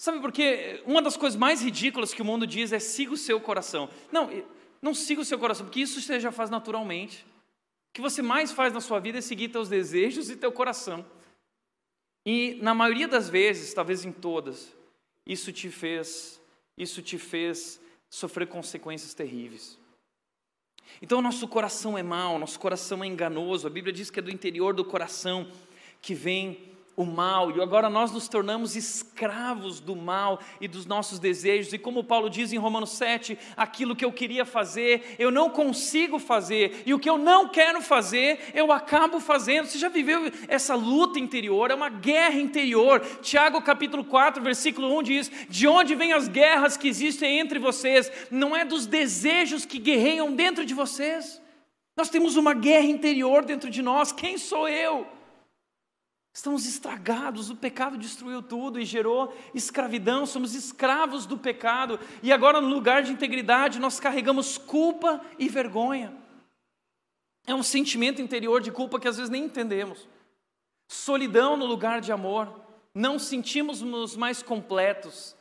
Sabe por quê? Uma das coisas mais ridículas que o mundo diz é siga o seu coração. Não, não siga o seu coração, porque isso você já faz naturalmente. O que você mais faz na sua vida é seguir teus desejos e teu coração. E na maioria das vezes, talvez em todas, isso te fez, isso te fez sofrer consequências terríveis. Então, nosso coração é mau, nosso coração é enganoso. A Bíblia diz que é do interior do coração que vem o mal, e agora nós nos tornamos escravos do mal e dos nossos desejos, e como Paulo diz em Romanos 7, aquilo que eu queria fazer, eu não consigo fazer, e o que eu não quero fazer, eu acabo fazendo. Você já viveu essa luta interior? É uma guerra interior. Tiago capítulo 4, versículo 1 diz: De onde vêm as guerras que existem entre vocês? Não é dos desejos que guerreiam dentro de vocês. Nós temos uma guerra interior dentro de nós. Quem sou eu? Estamos estragados, o pecado destruiu tudo e gerou escravidão, somos escravos do pecado, e agora no lugar de integridade nós carregamos culpa e vergonha. É um sentimento interior de culpa que às vezes nem entendemos. Solidão no lugar de amor, não sentimos-nos mais completos.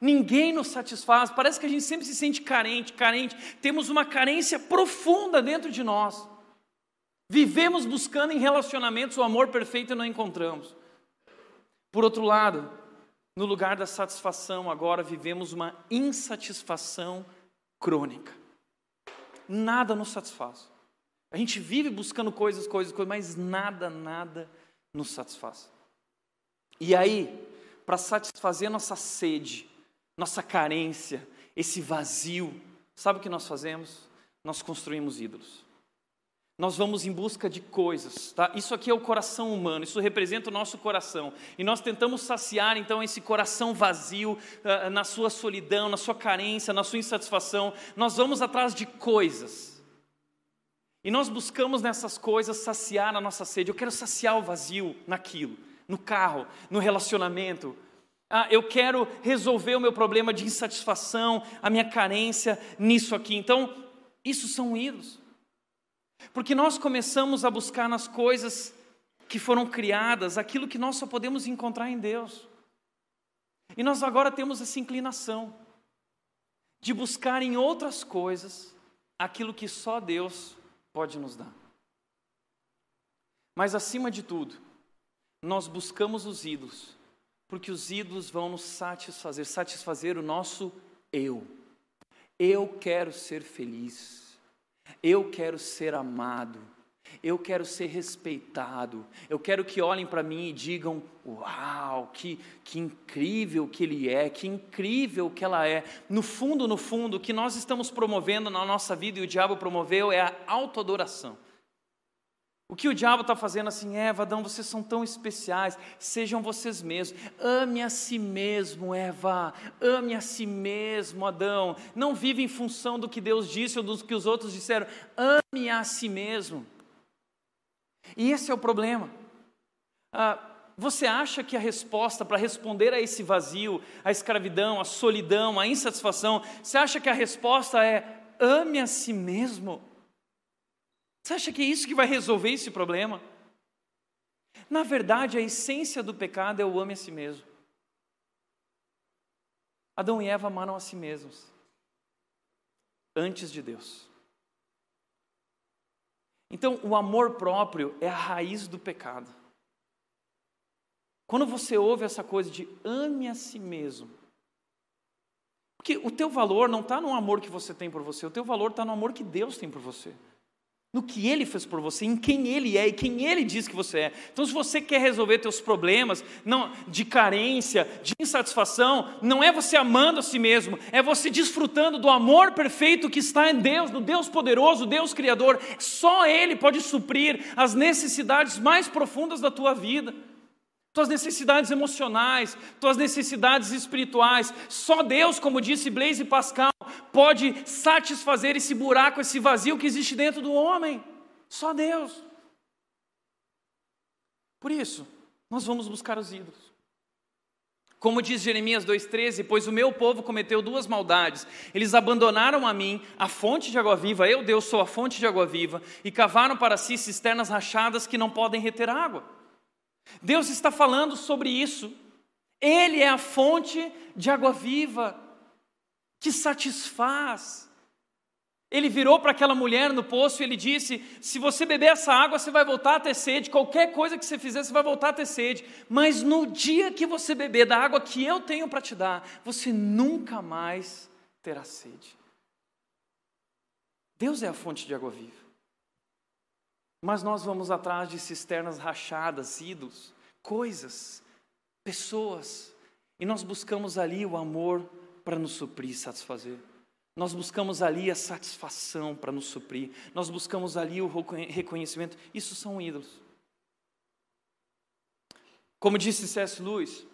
Ninguém nos satisfaz, parece que a gente sempre se sente carente, carente, temos uma carência profunda dentro de nós. Vivemos buscando em relacionamentos o amor perfeito e não encontramos. Por outro lado, no lugar da satisfação, agora vivemos uma insatisfação crônica. Nada nos satisfaz. A gente vive buscando coisas, coisas, coisas, mas nada, nada nos satisfaz. E aí, para satisfazer nossa sede, nossa carência, esse vazio, sabe o que nós fazemos? Nós construímos ídolos. Nós vamos em busca de coisas, tá? Isso aqui é o coração humano, isso representa o nosso coração. E nós tentamos saciar então esse coração vazio, uh, na sua solidão, na sua carência, na sua insatisfação. Nós vamos atrás de coisas. E nós buscamos nessas coisas saciar a nossa sede. Eu quero saciar o vazio naquilo, no carro, no relacionamento. Ah, eu quero resolver o meu problema de insatisfação, a minha carência nisso aqui. Então, isso são ídolos. Porque nós começamos a buscar nas coisas que foram criadas aquilo que nós só podemos encontrar em Deus. E nós agora temos essa inclinação de buscar em outras coisas aquilo que só Deus pode nos dar. Mas acima de tudo, nós buscamos os ídolos, porque os ídolos vão nos satisfazer, satisfazer o nosso eu. Eu quero ser feliz. Eu quero ser amado, eu quero ser respeitado, eu quero que olhem para mim e digam: Uau, que, que incrível que ele é, que incrível que ela é. No fundo, no fundo, o que nós estamos promovendo na nossa vida e o diabo promoveu é a autoadoração. O que o diabo está fazendo assim, Eva, Adão, vocês são tão especiais, sejam vocês mesmos. Ame a si mesmo, Eva. Ame a si mesmo, Adão. Não vive em função do que Deus disse ou do que os outros disseram. Ame a si mesmo. E esse é o problema. Ah, você acha que a resposta para responder a esse vazio, a escravidão, a solidão, a insatisfação, você acha que a resposta é ame a si mesmo? Você acha que é isso que vai resolver esse problema? Na verdade, a essência do pecado é o ame a si mesmo. Adão e Eva amaram a si mesmos antes de Deus. Então, o amor próprio é a raiz do pecado. Quando você ouve essa coisa de ame a si mesmo, porque o teu valor não está no amor que você tem por você, o teu valor está no amor que Deus tem por você no que Ele fez por você, em quem Ele é e quem Ele diz que você é. Então, se você quer resolver teus problemas não, de carência, de insatisfação, não é você amando a si mesmo, é você desfrutando do amor perfeito que está em Deus, no Deus poderoso, Deus Criador. Só Ele pode suprir as necessidades mais profundas da tua vida tuas necessidades emocionais, tuas necessidades espirituais. Só Deus, como disse Blaise Pascal, pode satisfazer esse buraco, esse vazio que existe dentro do homem. Só Deus. Por isso, nós vamos buscar os ídolos. Como diz Jeremias 2,13: Pois o meu povo cometeu duas maldades. Eles abandonaram a mim, a fonte de água viva, eu, Deus, sou a fonte de água viva, e cavaram para si cisternas rachadas que não podem reter água. Deus está falando sobre isso. Ele é a fonte de água viva que satisfaz. Ele virou para aquela mulher no poço e ele disse: Se você beber essa água, você vai voltar a ter sede. Qualquer coisa que você fizer, você vai voltar a ter sede. Mas no dia que você beber da água que eu tenho para te dar, você nunca mais terá sede. Deus é a fonte de água viva. Mas nós vamos atrás de cisternas rachadas, ídolos, coisas, pessoas, e nós buscamos ali o amor para nos suprir e satisfazer. Nós buscamos ali a satisfação para nos suprir. Nós buscamos ali o reconhecimento. Isso são ídolos. Como disse C.S. Lewis,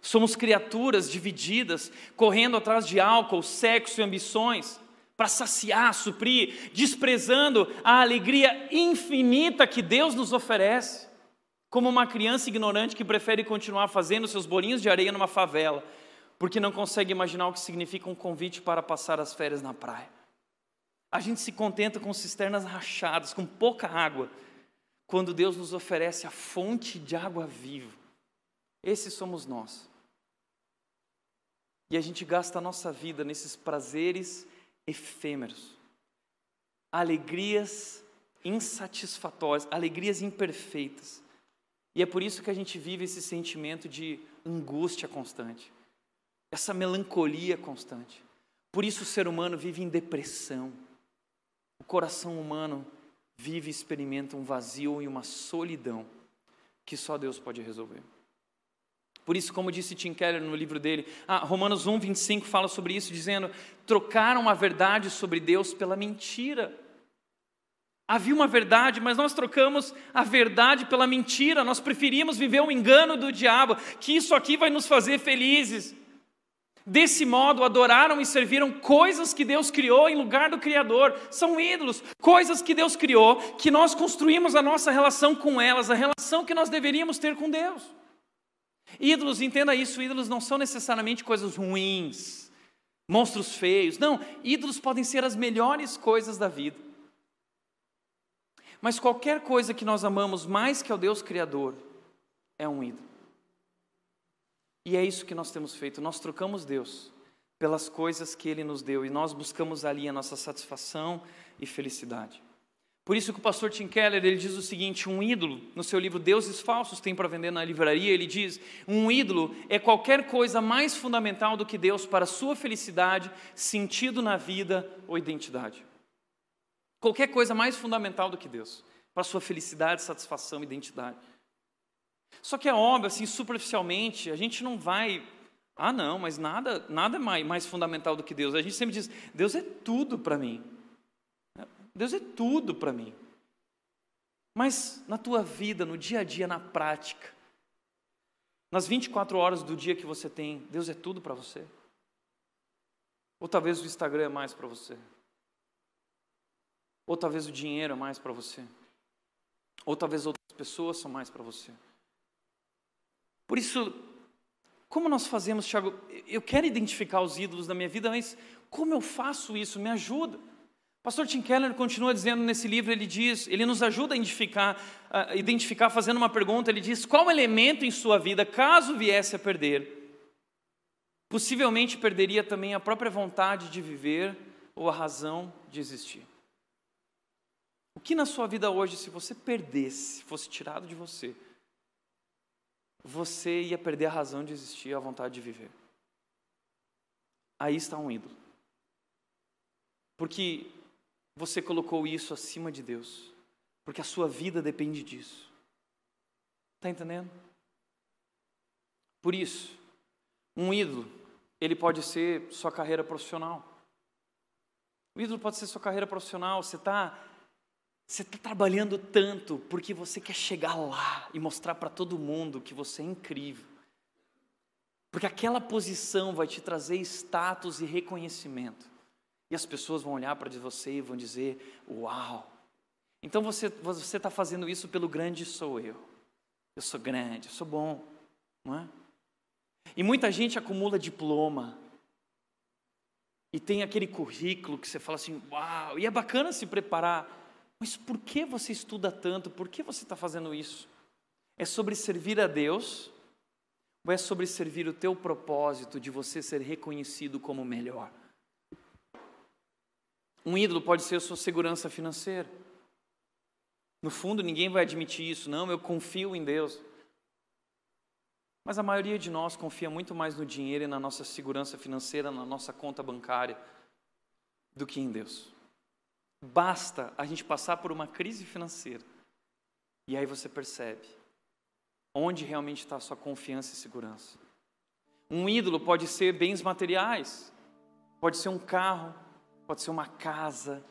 somos criaturas divididas, correndo atrás de álcool, sexo e ambições para saciar, suprir, desprezando a alegria infinita que Deus nos oferece, como uma criança ignorante que prefere continuar fazendo seus bolinhos de areia numa favela, porque não consegue imaginar o que significa um convite para passar as férias na praia. A gente se contenta com cisternas rachadas, com pouca água, quando Deus nos oferece a fonte de água viva. Esses somos nós. E a gente gasta a nossa vida nesses prazeres efêmeros, alegrias insatisfatórias, alegrias imperfeitas. E é por isso que a gente vive esse sentimento de angústia constante, essa melancolia constante. Por isso o ser humano vive em depressão. O coração humano vive e experimenta um vazio e uma solidão que só Deus pode resolver. Por isso, como disse Tim Keller no livro dele, ah, Romanos 1, 25 fala sobre isso, dizendo: trocaram a verdade sobre Deus pela mentira. Havia uma verdade, mas nós trocamos a verdade pela mentira, nós preferimos viver o um engano do diabo, que isso aqui vai nos fazer felizes. Desse modo, adoraram e serviram coisas que Deus criou em lugar do Criador. São ídolos, coisas que Deus criou, que nós construímos a nossa relação com elas, a relação que nós deveríamos ter com Deus. Ídolos, entenda isso: ídolos não são necessariamente coisas ruins, monstros feios. Não, ídolos podem ser as melhores coisas da vida. Mas qualquer coisa que nós amamos mais que ao Deus Criador é um ídolo. E é isso que nós temos feito. Nós trocamos Deus pelas coisas que Ele nos deu e nós buscamos ali a nossa satisfação e felicidade. Por isso que o pastor Tim Keller ele diz o seguinte: um ídolo, no seu livro Deuses Falsos tem para vender na livraria, ele diz: um ídolo é qualquer coisa mais fundamental do que Deus para a sua felicidade, sentido na vida ou identidade. Qualquer coisa mais fundamental do que Deus para a sua felicidade, satisfação identidade. Só que é óbvio, assim, superficialmente, a gente não vai. Ah, não, mas nada, nada mais, mais fundamental do que Deus. A gente sempre diz: Deus é tudo para mim. Deus é tudo para mim. Mas na tua vida, no dia a dia, na prática, nas 24 horas do dia que você tem, Deus é tudo para você? Ou talvez o Instagram é mais para você? Ou talvez o dinheiro é mais para você? Ou talvez outras pessoas são mais para você? Por isso, como nós fazemos, Tiago? Eu quero identificar os ídolos da minha vida, mas como eu faço isso? Me ajuda. Pastor Tim Keller continua dizendo nesse livro, ele diz, ele nos ajuda a identificar, a identificar fazendo uma pergunta, ele diz: qual elemento em sua vida, caso viesse a perder, possivelmente perderia também a própria vontade de viver ou a razão de existir? O que na sua vida hoje, se você perdesse, fosse tirado de você, você ia perder a razão de existir, a vontade de viver. Aí está um ídolo. Porque você colocou isso acima de Deus. Porque a sua vida depende disso. Está entendendo? Por isso, um ídolo, ele pode ser sua carreira profissional. O ídolo pode ser sua carreira profissional. Você está você está trabalhando tanto porque você quer chegar lá e mostrar para todo mundo que você é incrível. Porque aquela posição vai te trazer status e reconhecimento. E as pessoas vão olhar para você e vão dizer: Uau! Então você está fazendo isso pelo grande sou eu. Eu sou grande, eu sou bom, não é? E muita gente acumula diploma. E tem aquele currículo que você fala assim: Uau! E é bacana se preparar mas por que você estuda tanto? Por que você está fazendo isso? É sobre servir a Deus? Ou é sobre servir o teu propósito de você ser reconhecido como melhor? Um ídolo pode ser a sua segurança financeira. No fundo, ninguém vai admitir isso, não, eu confio em Deus. Mas a maioria de nós confia muito mais no dinheiro e na nossa segurança financeira, na nossa conta bancária, do que em Deus. Basta a gente passar por uma crise financeira e aí você percebe onde realmente está a sua confiança e segurança. Um ídolo pode ser bens materiais, pode ser um carro, pode ser uma casa.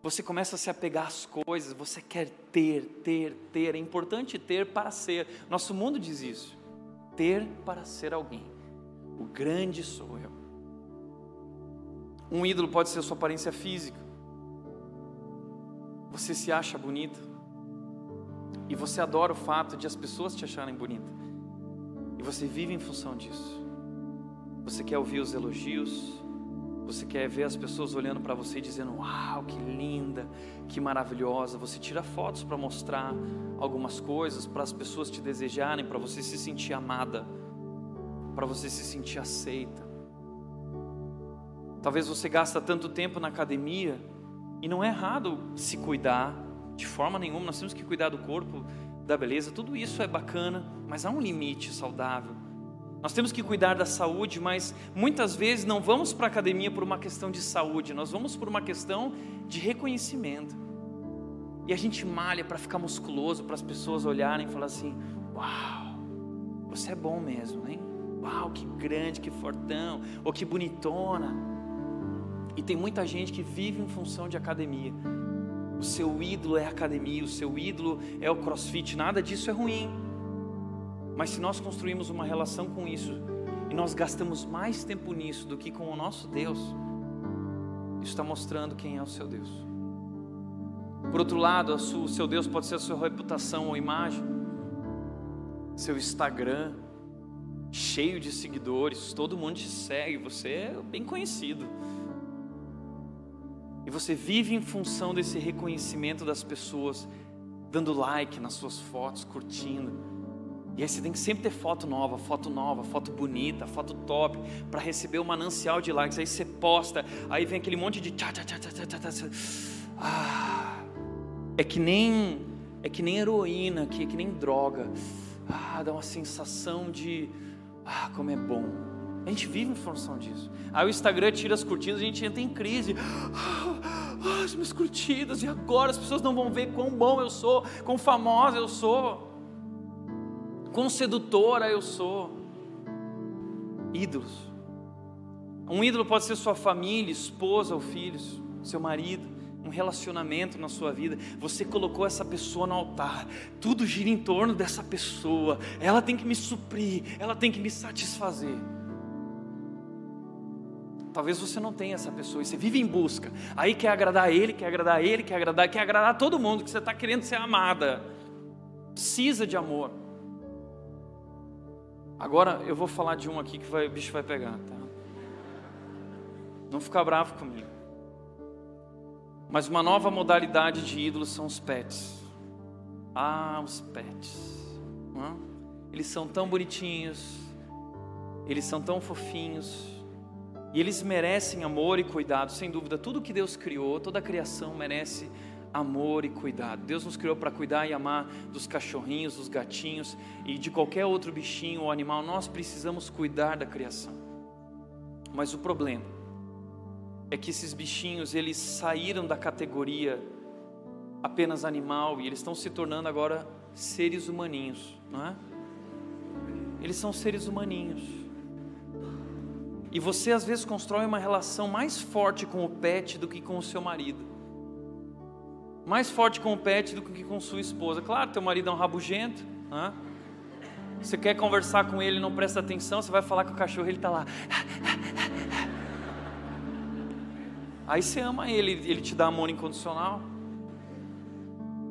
Você começa a se apegar às coisas, você quer ter, ter, ter. É importante ter para ser. Nosso mundo diz isso. Ter para ser alguém. O grande sou eu. Um ídolo pode ser sua aparência física. Você se acha bonita. E você adora o fato de as pessoas te acharem bonita. E você vive em função disso. Você quer ouvir os elogios. Você quer ver as pessoas olhando para você e dizendo: Uau, que linda, que maravilhosa. Você tira fotos para mostrar algumas coisas, para as pessoas te desejarem, para você se sentir amada, para você se sentir aceita. Talvez você gasta tanto tempo na academia e não é errado se cuidar, de forma nenhuma, nós temos que cuidar do corpo, da beleza, tudo isso é bacana, mas há um limite saudável. Nós temos que cuidar da saúde, mas muitas vezes não vamos para a academia por uma questão de saúde, nós vamos por uma questão de reconhecimento. E a gente malha para ficar musculoso, para as pessoas olharem e falar assim: Uau, Você é bom mesmo, hein? Uau, que grande, que fortão, ou que bonitona. E tem muita gente que vive em função de academia. O seu ídolo é a academia, o seu ídolo é o crossfit, nada disso é ruim. Mas se nós construímos uma relação com isso e nós gastamos mais tempo nisso do que com o nosso Deus, isso está mostrando quem é o seu Deus. Por outro lado, o seu Deus pode ser a sua reputação ou imagem, seu Instagram, cheio de seguidores, todo mundo te segue, você é bem conhecido. E você vive em função desse reconhecimento das pessoas, dando like nas suas fotos, curtindo. E aí você tem que sempre ter foto nova, foto nova, foto bonita, foto top, para receber o manancial de likes. Aí você posta, aí vem aquele monte de tchá, tchá, tchá, tchá, tchá, tchá. Ah, é que nem é que nem heroína, que é que nem droga. Ah, dá uma sensação de ah, como é bom. A gente vive em função disso. Aí o Instagram tira as curtidas, a gente entra em crise. Ah, as minhas curtidas, e agora as pessoas não vão ver quão bom eu sou, quão famosa eu sou, quão sedutora eu sou. Ídolos. Um ídolo pode ser sua família, esposa ou filhos, seu marido um relacionamento na sua vida, você colocou essa pessoa no altar, tudo gira em torno dessa pessoa, ela tem que me suprir, ela tem que me satisfazer. Talvez você não tenha essa pessoa e você vive em busca, aí quer agradar ele, quer agradar ele, quer agradar, quer agradar todo mundo, que você está querendo ser amada, precisa de amor. Agora eu vou falar de um aqui que vai, o bicho vai pegar, tá? Não fica bravo comigo. Mas uma nova modalidade de ídolos são os pets. Ah, os pets. Eles são tão bonitinhos, eles são tão fofinhos, e eles merecem amor e cuidado, sem dúvida. Tudo que Deus criou, toda a criação merece amor e cuidado. Deus nos criou para cuidar e amar dos cachorrinhos, dos gatinhos e de qualquer outro bichinho ou animal. Nós precisamos cuidar da criação. Mas o problema é que esses bichinhos eles saíram da categoria apenas animal e eles estão se tornando agora seres humaninhos, não é? Eles são seres humaninhos. E você às vezes constrói uma relação mais forte com o pet do que com o seu marido. Mais forte com o pet do que com sua esposa. Claro, teu marido é um rabugento, né? Você quer conversar com ele, não presta atenção, você vai falar com o cachorro, ele está lá. Aí você ama ele, ele te dá amor incondicional.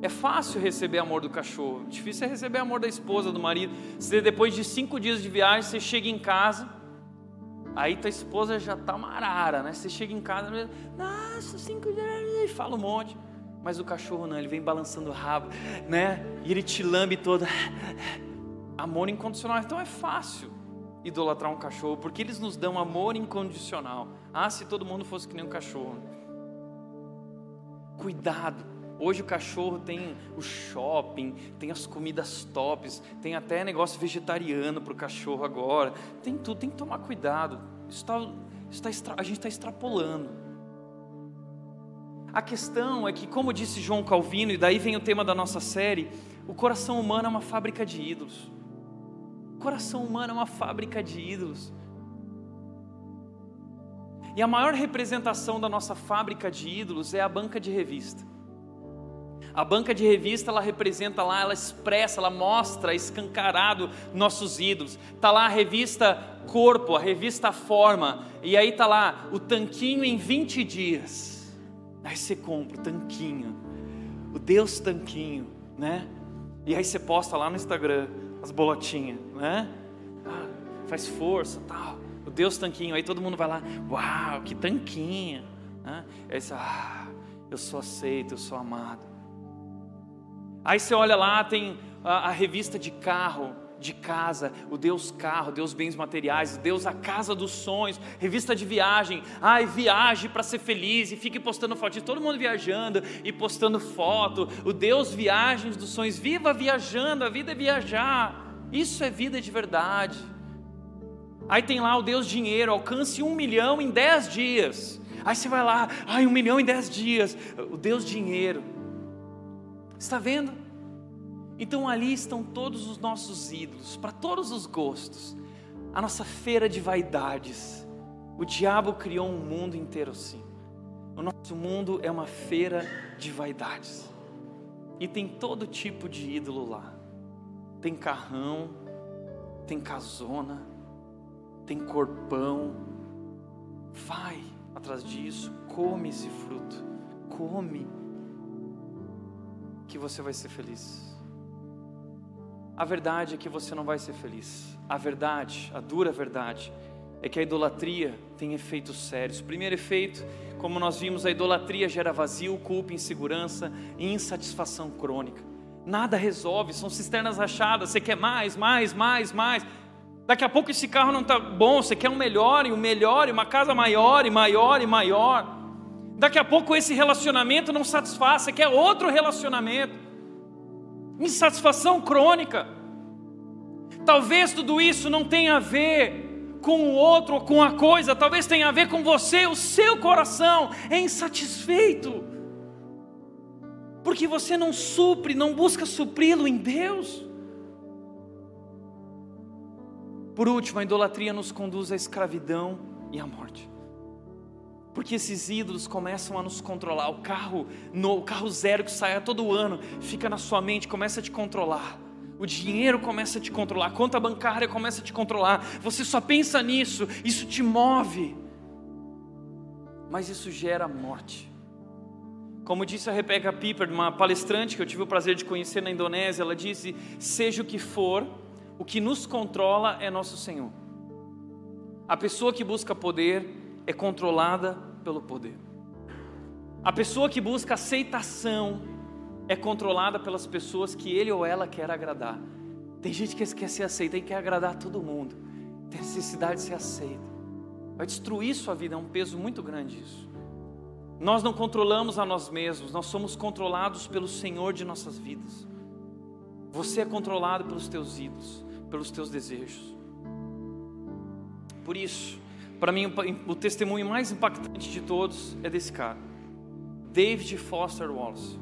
É fácil receber amor do cachorro, difícil é receber amor da esposa, do marido. Se depois de cinco dias de viagem você chega em casa, aí tua esposa já tá marara, né? Você chega em casa, nossa, cinco dias, e fala um monte. Mas o cachorro não, ele vem balançando o rabo, né? E ele te lambe toda. Amor incondicional, então é fácil idolatrar um cachorro, porque eles nos dão amor incondicional. Ah, se todo mundo fosse que nem um cachorro. Cuidado. Hoje o cachorro tem o shopping, tem as comidas tops, tem até negócio vegetariano para o cachorro agora. Tem tudo, tem que tomar cuidado. Está, está, a gente está extrapolando. A questão é que, como disse João Calvino, e daí vem o tema da nossa série, o coração humano é uma fábrica de ídolos coração humano é uma fábrica de ídolos. E a maior representação da nossa fábrica de ídolos é a banca de revista. A banca de revista ela representa lá, ela expressa, ela mostra escancarado nossos ídolos. Tá lá a revista Corpo, a revista Forma, e aí tá lá o tanquinho em 20 dias. Aí você compra o tanquinho, o Deus tanquinho, né? E aí você posta lá no Instagram as bolotinhas, né? Ah, faz força, tal. O Deus tanquinho, aí todo mundo vai lá, uau, que tanquinho. Né? Aí você, ah, eu sou aceito, eu sou amado. Aí você olha lá, tem a, a revista de carro, de casa, o Deus carro, Deus bens materiais, Deus a casa dos sonhos, revista de viagem, ai, viaje para ser feliz e fique postando foto, todo mundo viajando e postando foto, o Deus viagens dos sonhos, viva viajando, a vida é viajar, isso é vida de verdade. Aí tem lá o Deus dinheiro, alcance um milhão em dez dias. Aí você vai lá, ai, um milhão em dez dias, o Deus dinheiro. Está vendo? Então ali estão todos os nossos ídolos, para todos os gostos. A nossa feira de vaidades. O diabo criou um mundo inteiro assim. O nosso mundo é uma feira de vaidades. E tem todo tipo de ídolo lá. Tem carrão, tem casona, tem corpão. Vai atrás disso, come esse fruto. Come que você vai ser feliz. A verdade é que você não vai ser feliz. A verdade, a dura verdade, é que a idolatria tem efeitos sérios. Primeiro efeito, como nós vimos, a idolatria gera vazio, culpa, insegurança e insatisfação crônica. Nada resolve, são cisternas rachadas, você quer mais, mais, mais, mais. Daqui a pouco esse carro não está bom, você quer um melhor e um melhor, e uma casa maior e maior e maior. Daqui a pouco esse relacionamento não satisfaz, você quer outro relacionamento insatisfação crônica. Talvez tudo isso não tenha a ver com o outro ou com a coisa, talvez tenha a ver com você, o seu coração é insatisfeito, porque você não supre, não busca supri-lo em Deus. Por último, a idolatria nos conduz à escravidão e à morte porque esses ídolos começam a nos controlar. O carro, o carro zero que sai a todo ano, fica na sua mente, começa a te controlar. O dinheiro começa a te controlar, a conta bancária começa a te controlar. Você só pensa nisso, isso te move. Mas isso gera morte. Como disse a Rebecca Piper, uma palestrante que eu tive o prazer de conhecer na Indonésia, ela disse: Seja o que for, o que nos controla é nosso Senhor. A pessoa que busca poder é controlada pelo poder. A pessoa que busca aceitação é controlada pelas pessoas que ele ou ela quer agradar. Tem gente que quer ser aceita e quer agradar todo mundo. Tem necessidade de ser aceita. Vai destruir sua vida, é um peso muito grande isso. Nós não controlamos a nós mesmos, nós somos controlados pelo Senhor de nossas vidas. Você é controlado pelos teus ídolos, pelos teus desejos. Por isso, para mim, o testemunho mais impactante de todos é desse cara, David Foster Wallace.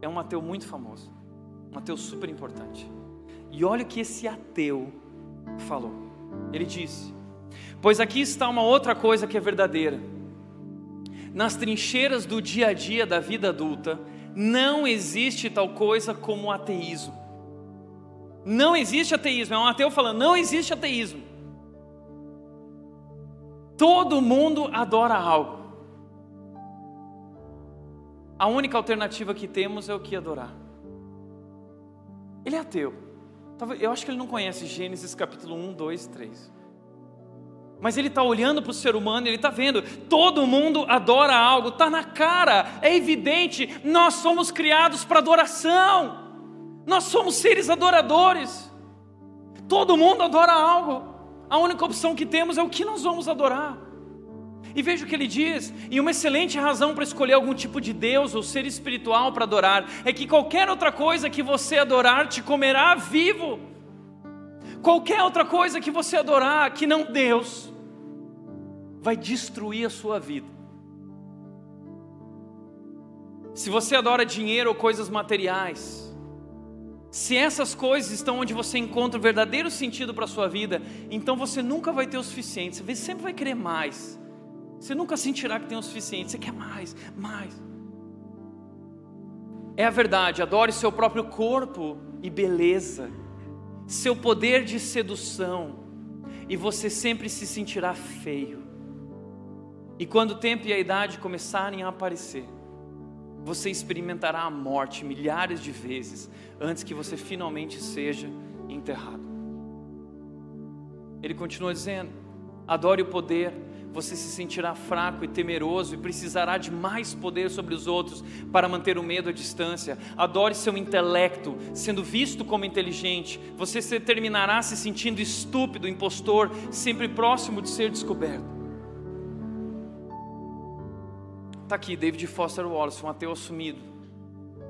É um ateu muito famoso, um ateu super importante. E olha o que esse ateu falou. Ele disse: Pois aqui está uma outra coisa que é verdadeira. Nas trincheiras do dia a dia da vida adulta, não existe tal coisa como ateísmo. Não existe ateísmo. É um ateu falando: não existe ateísmo. Todo mundo adora algo. A única alternativa que temos é o que adorar. Ele é ateu. Eu acho que ele não conhece Gênesis capítulo 1, 2, 3. Mas ele está olhando para o ser humano, ele está vendo, todo mundo adora algo, está na cara, é evidente, nós somos criados para adoração, nós somos seres adoradores, todo mundo adora algo. A única opção que temos é o que nós vamos adorar. E veja o que ele diz, e uma excelente razão para escolher algum tipo de Deus ou ser espiritual para adorar é que qualquer outra coisa que você adorar te comerá vivo. Qualquer outra coisa que você adorar que não Deus vai destruir a sua vida. Se você adora dinheiro ou coisas materiais, se essas coisas estão onde você encontra o verdadeiro sentido para a sua vida, então você nunca vai ter o suficiente. Você sempre vai querer mais. Você nunca sentirá que tem o suficiente. Você quer mais, mais. É a verdade. Adore seu próprio corpo e beleza, seu poder de sedução, e você sempre se sentirá feio. E quando o tempo e a idade começarem a aparecer, você experimentará a morte milhares de vezes antes que você finalmente seja enterrado. Ele continua dizendo: adore o poder, você se sentirá fraco e temeroso e precisará de mais poder sobre os outros para manter o medo à distância. Adore seu intelecto, sendo visto como inteligente, você se terminará se sentindo estúpido, impostor, sempre próximo de ser descoberto. Está aqui David Foster Wallace, um ateu assumido.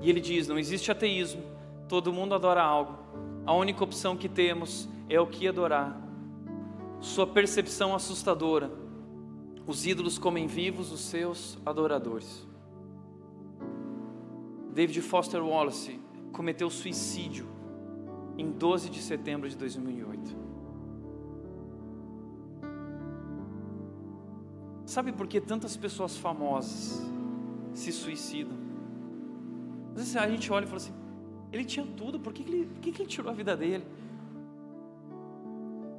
E ele diz: não existe ateísmo, todo mundo adora algo. A única opção que temos é o que adorar. Sua percepção assustadora. Os ídolos comem vivos os seus adoradores. David Foster Wallace cometeu suicídio em 12 de setembro de 2008. Sabe por que tantas pessoas famosas se suicidam? Às vezes a gente olha e fala assim: ele tinha tudo, por que, ele, por que ele tirou a vida dele?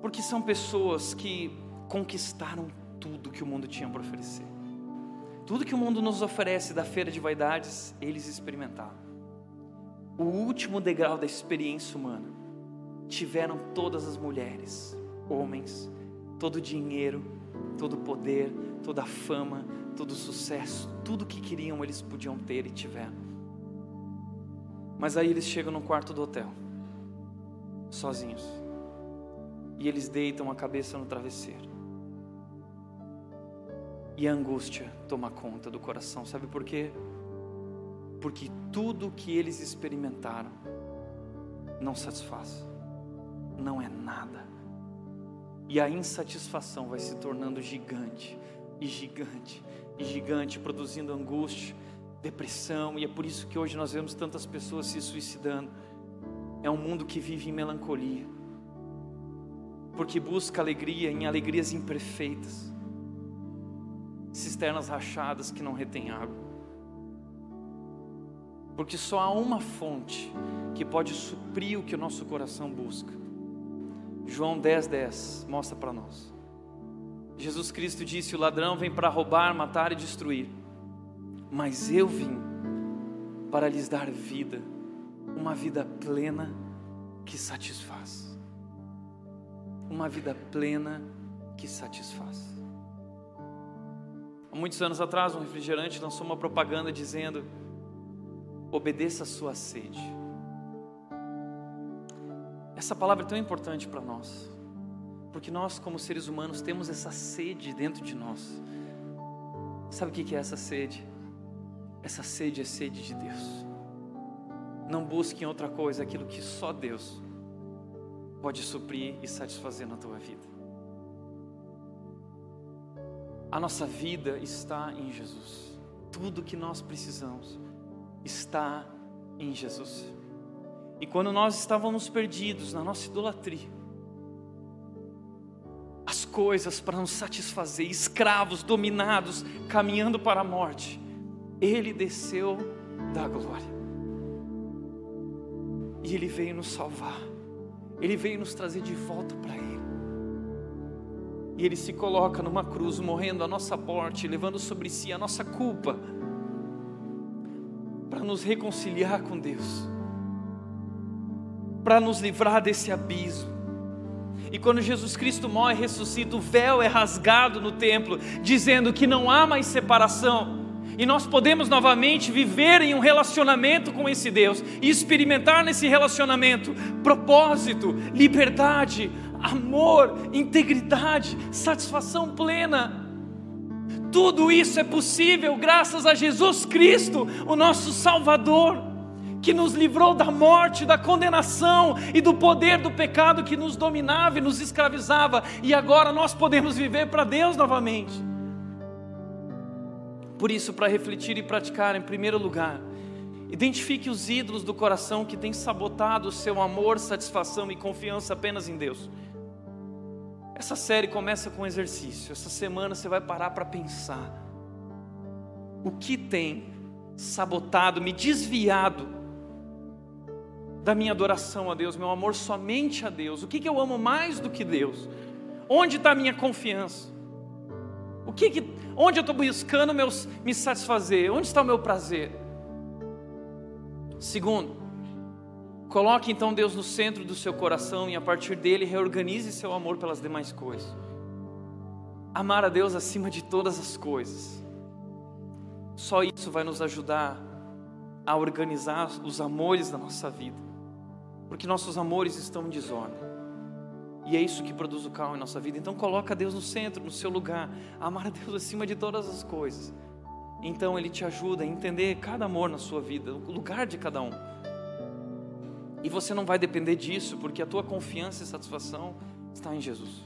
Porque são pessoas que conquistaram tudo que o mundo tinha para oferecer. Tudo que o mundo nos oferece da feira de vaidades, eles experimentaram. O último degrau da experiência humana tiveram todas as mulheres, homens, todo o dinheiro, todo o poder, toda a fama, todo o sucesso, tudo que queriam eles podiam ter e tiveram. Mas aí eles chegam no quarto do hotel, sozinhos, e eles deitam a cabeça no travesseiro. E a angústia toma conta do coração, sabe por quê? Porque tudo que eles experimentaram não satisfaz, não é nada. E a insatisfação vai se tornando gigante, e gigante, e gigante, produzindo angústia, depressão, e é por isso que hoje nós vemos tantas pessoas se suicidando. É um mundo que vive em melancolia, porque busca alegria em alegrias imperfeitas, cisternas rachadas que não retêm água. Porque só há uma fonte que pode suprir o que o nosso coração busca. João 10,10 10 mostra para nós. Jesus Cristo disse: O ladrão vem para roubar, matar e destruir mas eu vim para lhes dar vida, uma vida plena que satisfaz. Uma vida plena que satisfaz. Há muitos anos atrás, um refrigerante lançou uma propaganda dizendo: obedeça a sua sede. Essa palavra é tão importante para nós, porque nós, como seres humanos, temos essa sede dentro de nós. Sabe o que é essa sede? Essa sede é sede de Deus. Não busque em outra coisa aquilo que só Deus pode suprir e satisfazer na tua vida. A nossa vida está em Jesus. Tudo que nós precisamos está em Jesus. E quando nós estávamos perdidos na nossa idolatria, coisas para nos satisfazer, escravos, dominados, caminhando para a morte, ele desceu da glória. E Ele veio nos salvar. Ele veio nos trazer de volta para Ele. E Ele se coloca numa cruz, morrendo a nossa morte, levando sobre si a nossa culpa, para nos reconciliar com Deus, para nos livrar desse abismo. E quando Jesus Cristo morre e ressuscita, o véu é rasgado no templo, dizendo que não há mais separação e nós podemos novamente viver em um relacionamento com esse Deus e experimentar nesse relacionamento propósito, liberdade, amor, integridade, satisfação plena. Tudo isso é possível graças a Jesus Cristo, o nosso Salvador, que nos livrou da morte, da condenação e do poder do pecado que nos dominava e nos escravizava, e agora nós podemos viver para Deus novamente. Por isso, para refletir e praticar, em primeiro lugar, identifique os ídolos do coração que têm sabotado o seu amor, satisfação e confiança apenas em Deus. Essa série começa com um exercício. Essa semana você vai parar para pensar. O que tem sabotado, me desviado da minha adoração a Deus, meu amor somente a Deus? O que, que eu amo mais do que Deus? Onde está a minha confiança? O que, que onde eu estou buscando meus, me satisfazer? Onde está o meu prazer? Segundo, coloque então Deus no centro do seu coração e a partir dele reorganize seu amor pelas demais coisas. Amar a Deus acima de todas as coisas. Só isso vai nos ajudar a organizar os amores da nossa vida, porque nossos amores estão em desordem. E é isso que produz o caos em nossa vida. Então coloca Deus no centro, no seu lugar. Amar a Deus acima de todas as coisas. Então Ele te ajuda a entender cada amor na sua vida, o lugar de cada um. E você não vai depender disso, porque a tua confiança e satisfação está em Jesus.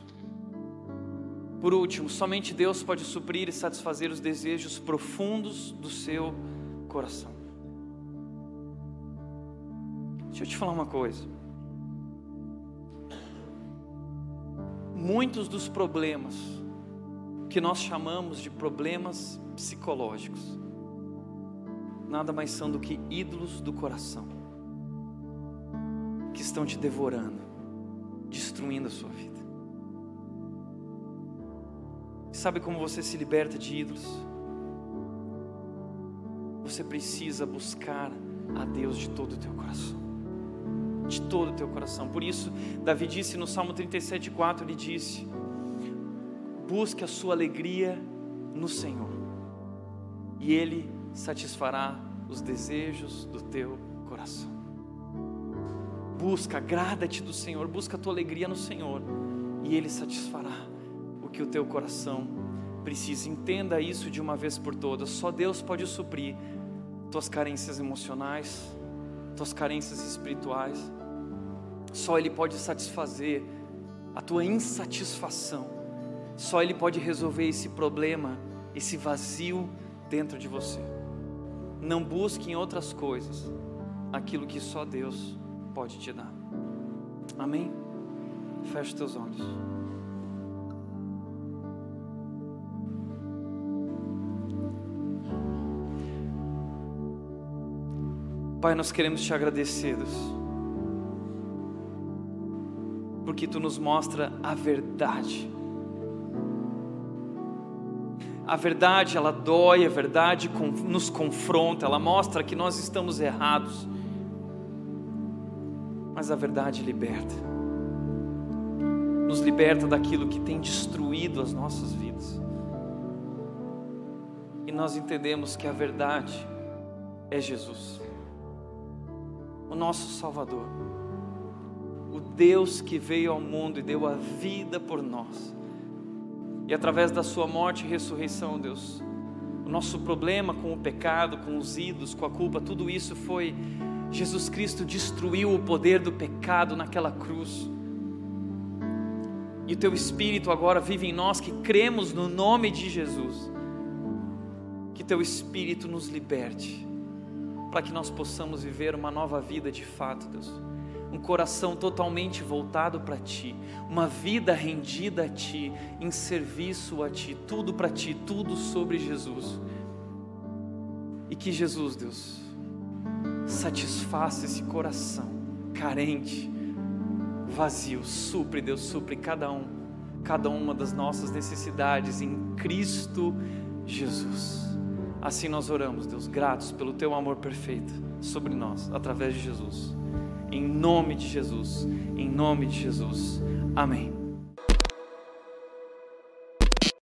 Por último, somente Deus pode suprir e satisfazer os desejos profundos do seu coração. Deixa eu te falar uma coisa. Muitos dos problemas que nós chamamos de problemas psicológicos nada mais são do que ídolos do coração que estão te devorando, destruindo a sua vida. Sabe como você se liberta de ídolos? Você precisa buscar a Deus de todo o teu coração. De todo o teu coração. Por isso, Davi disse no Salmo 37,4: ele disse: Busque a sua alegria no Senhor, e Ele satisfará os desejos do teu coração. Busca, agrada-te do Senhor, busca a tua alegria no Senhor, e Ele satisfará o que o teu coração precisa. Entenda isso de uma vez por todas. Só Deus pode suprir tuas carências emocionais, tuas carências espirituais. Só Ele pode satisfazer a tua insatisfação. Só Ele pode resolver esse problema, esse vazio dentro de você. Não busque em outras coisas aquilo que só Deus pode te dar. Amém? Feche teus olhos. Pai, nós queremos te agradecer, Deus, porque tu nos mostra a verdade. A verdade, ela dói, a verdade nos confronta, ela mostra que nós estamos errados, mas a verdade liberta, nos liberta daquilo que tem destruído as nossas vidas, e nós entendemos que a verdade é Jesus o nosso Salvador, o Deus que veio ao mundo e deu a vida por nós. E através da Sua morte e ressurreição, Deus, o nosso problema com o pecado, com os ídolos, com a culpa, tudo isso foi. Jesus Cristo destruiu o poder do pecado naquela cruz. E o Teu Espírito agora vive em nós que cremos no nome de Jesus. Que Teu Espírito nos liberte para que nós possamos viver uma nova vida de fato, Deus. Um coração totalmente voltado para Ti, uma vida rendida a Ti, em serviço a Ti, tudo para Ti, tudo sobre Jesus. E que Jesus, Deus, satisfaça esse coração carente, vazio, supre, Deus, supre cada um, cada uma das nossas necessidades em Cristo Jesus. Assim nós oramos, Deus, gratos pelo teu amor perfeito sobre nós, através de Jesus. Em nome de Jesus, em nome de Jesus. Amém.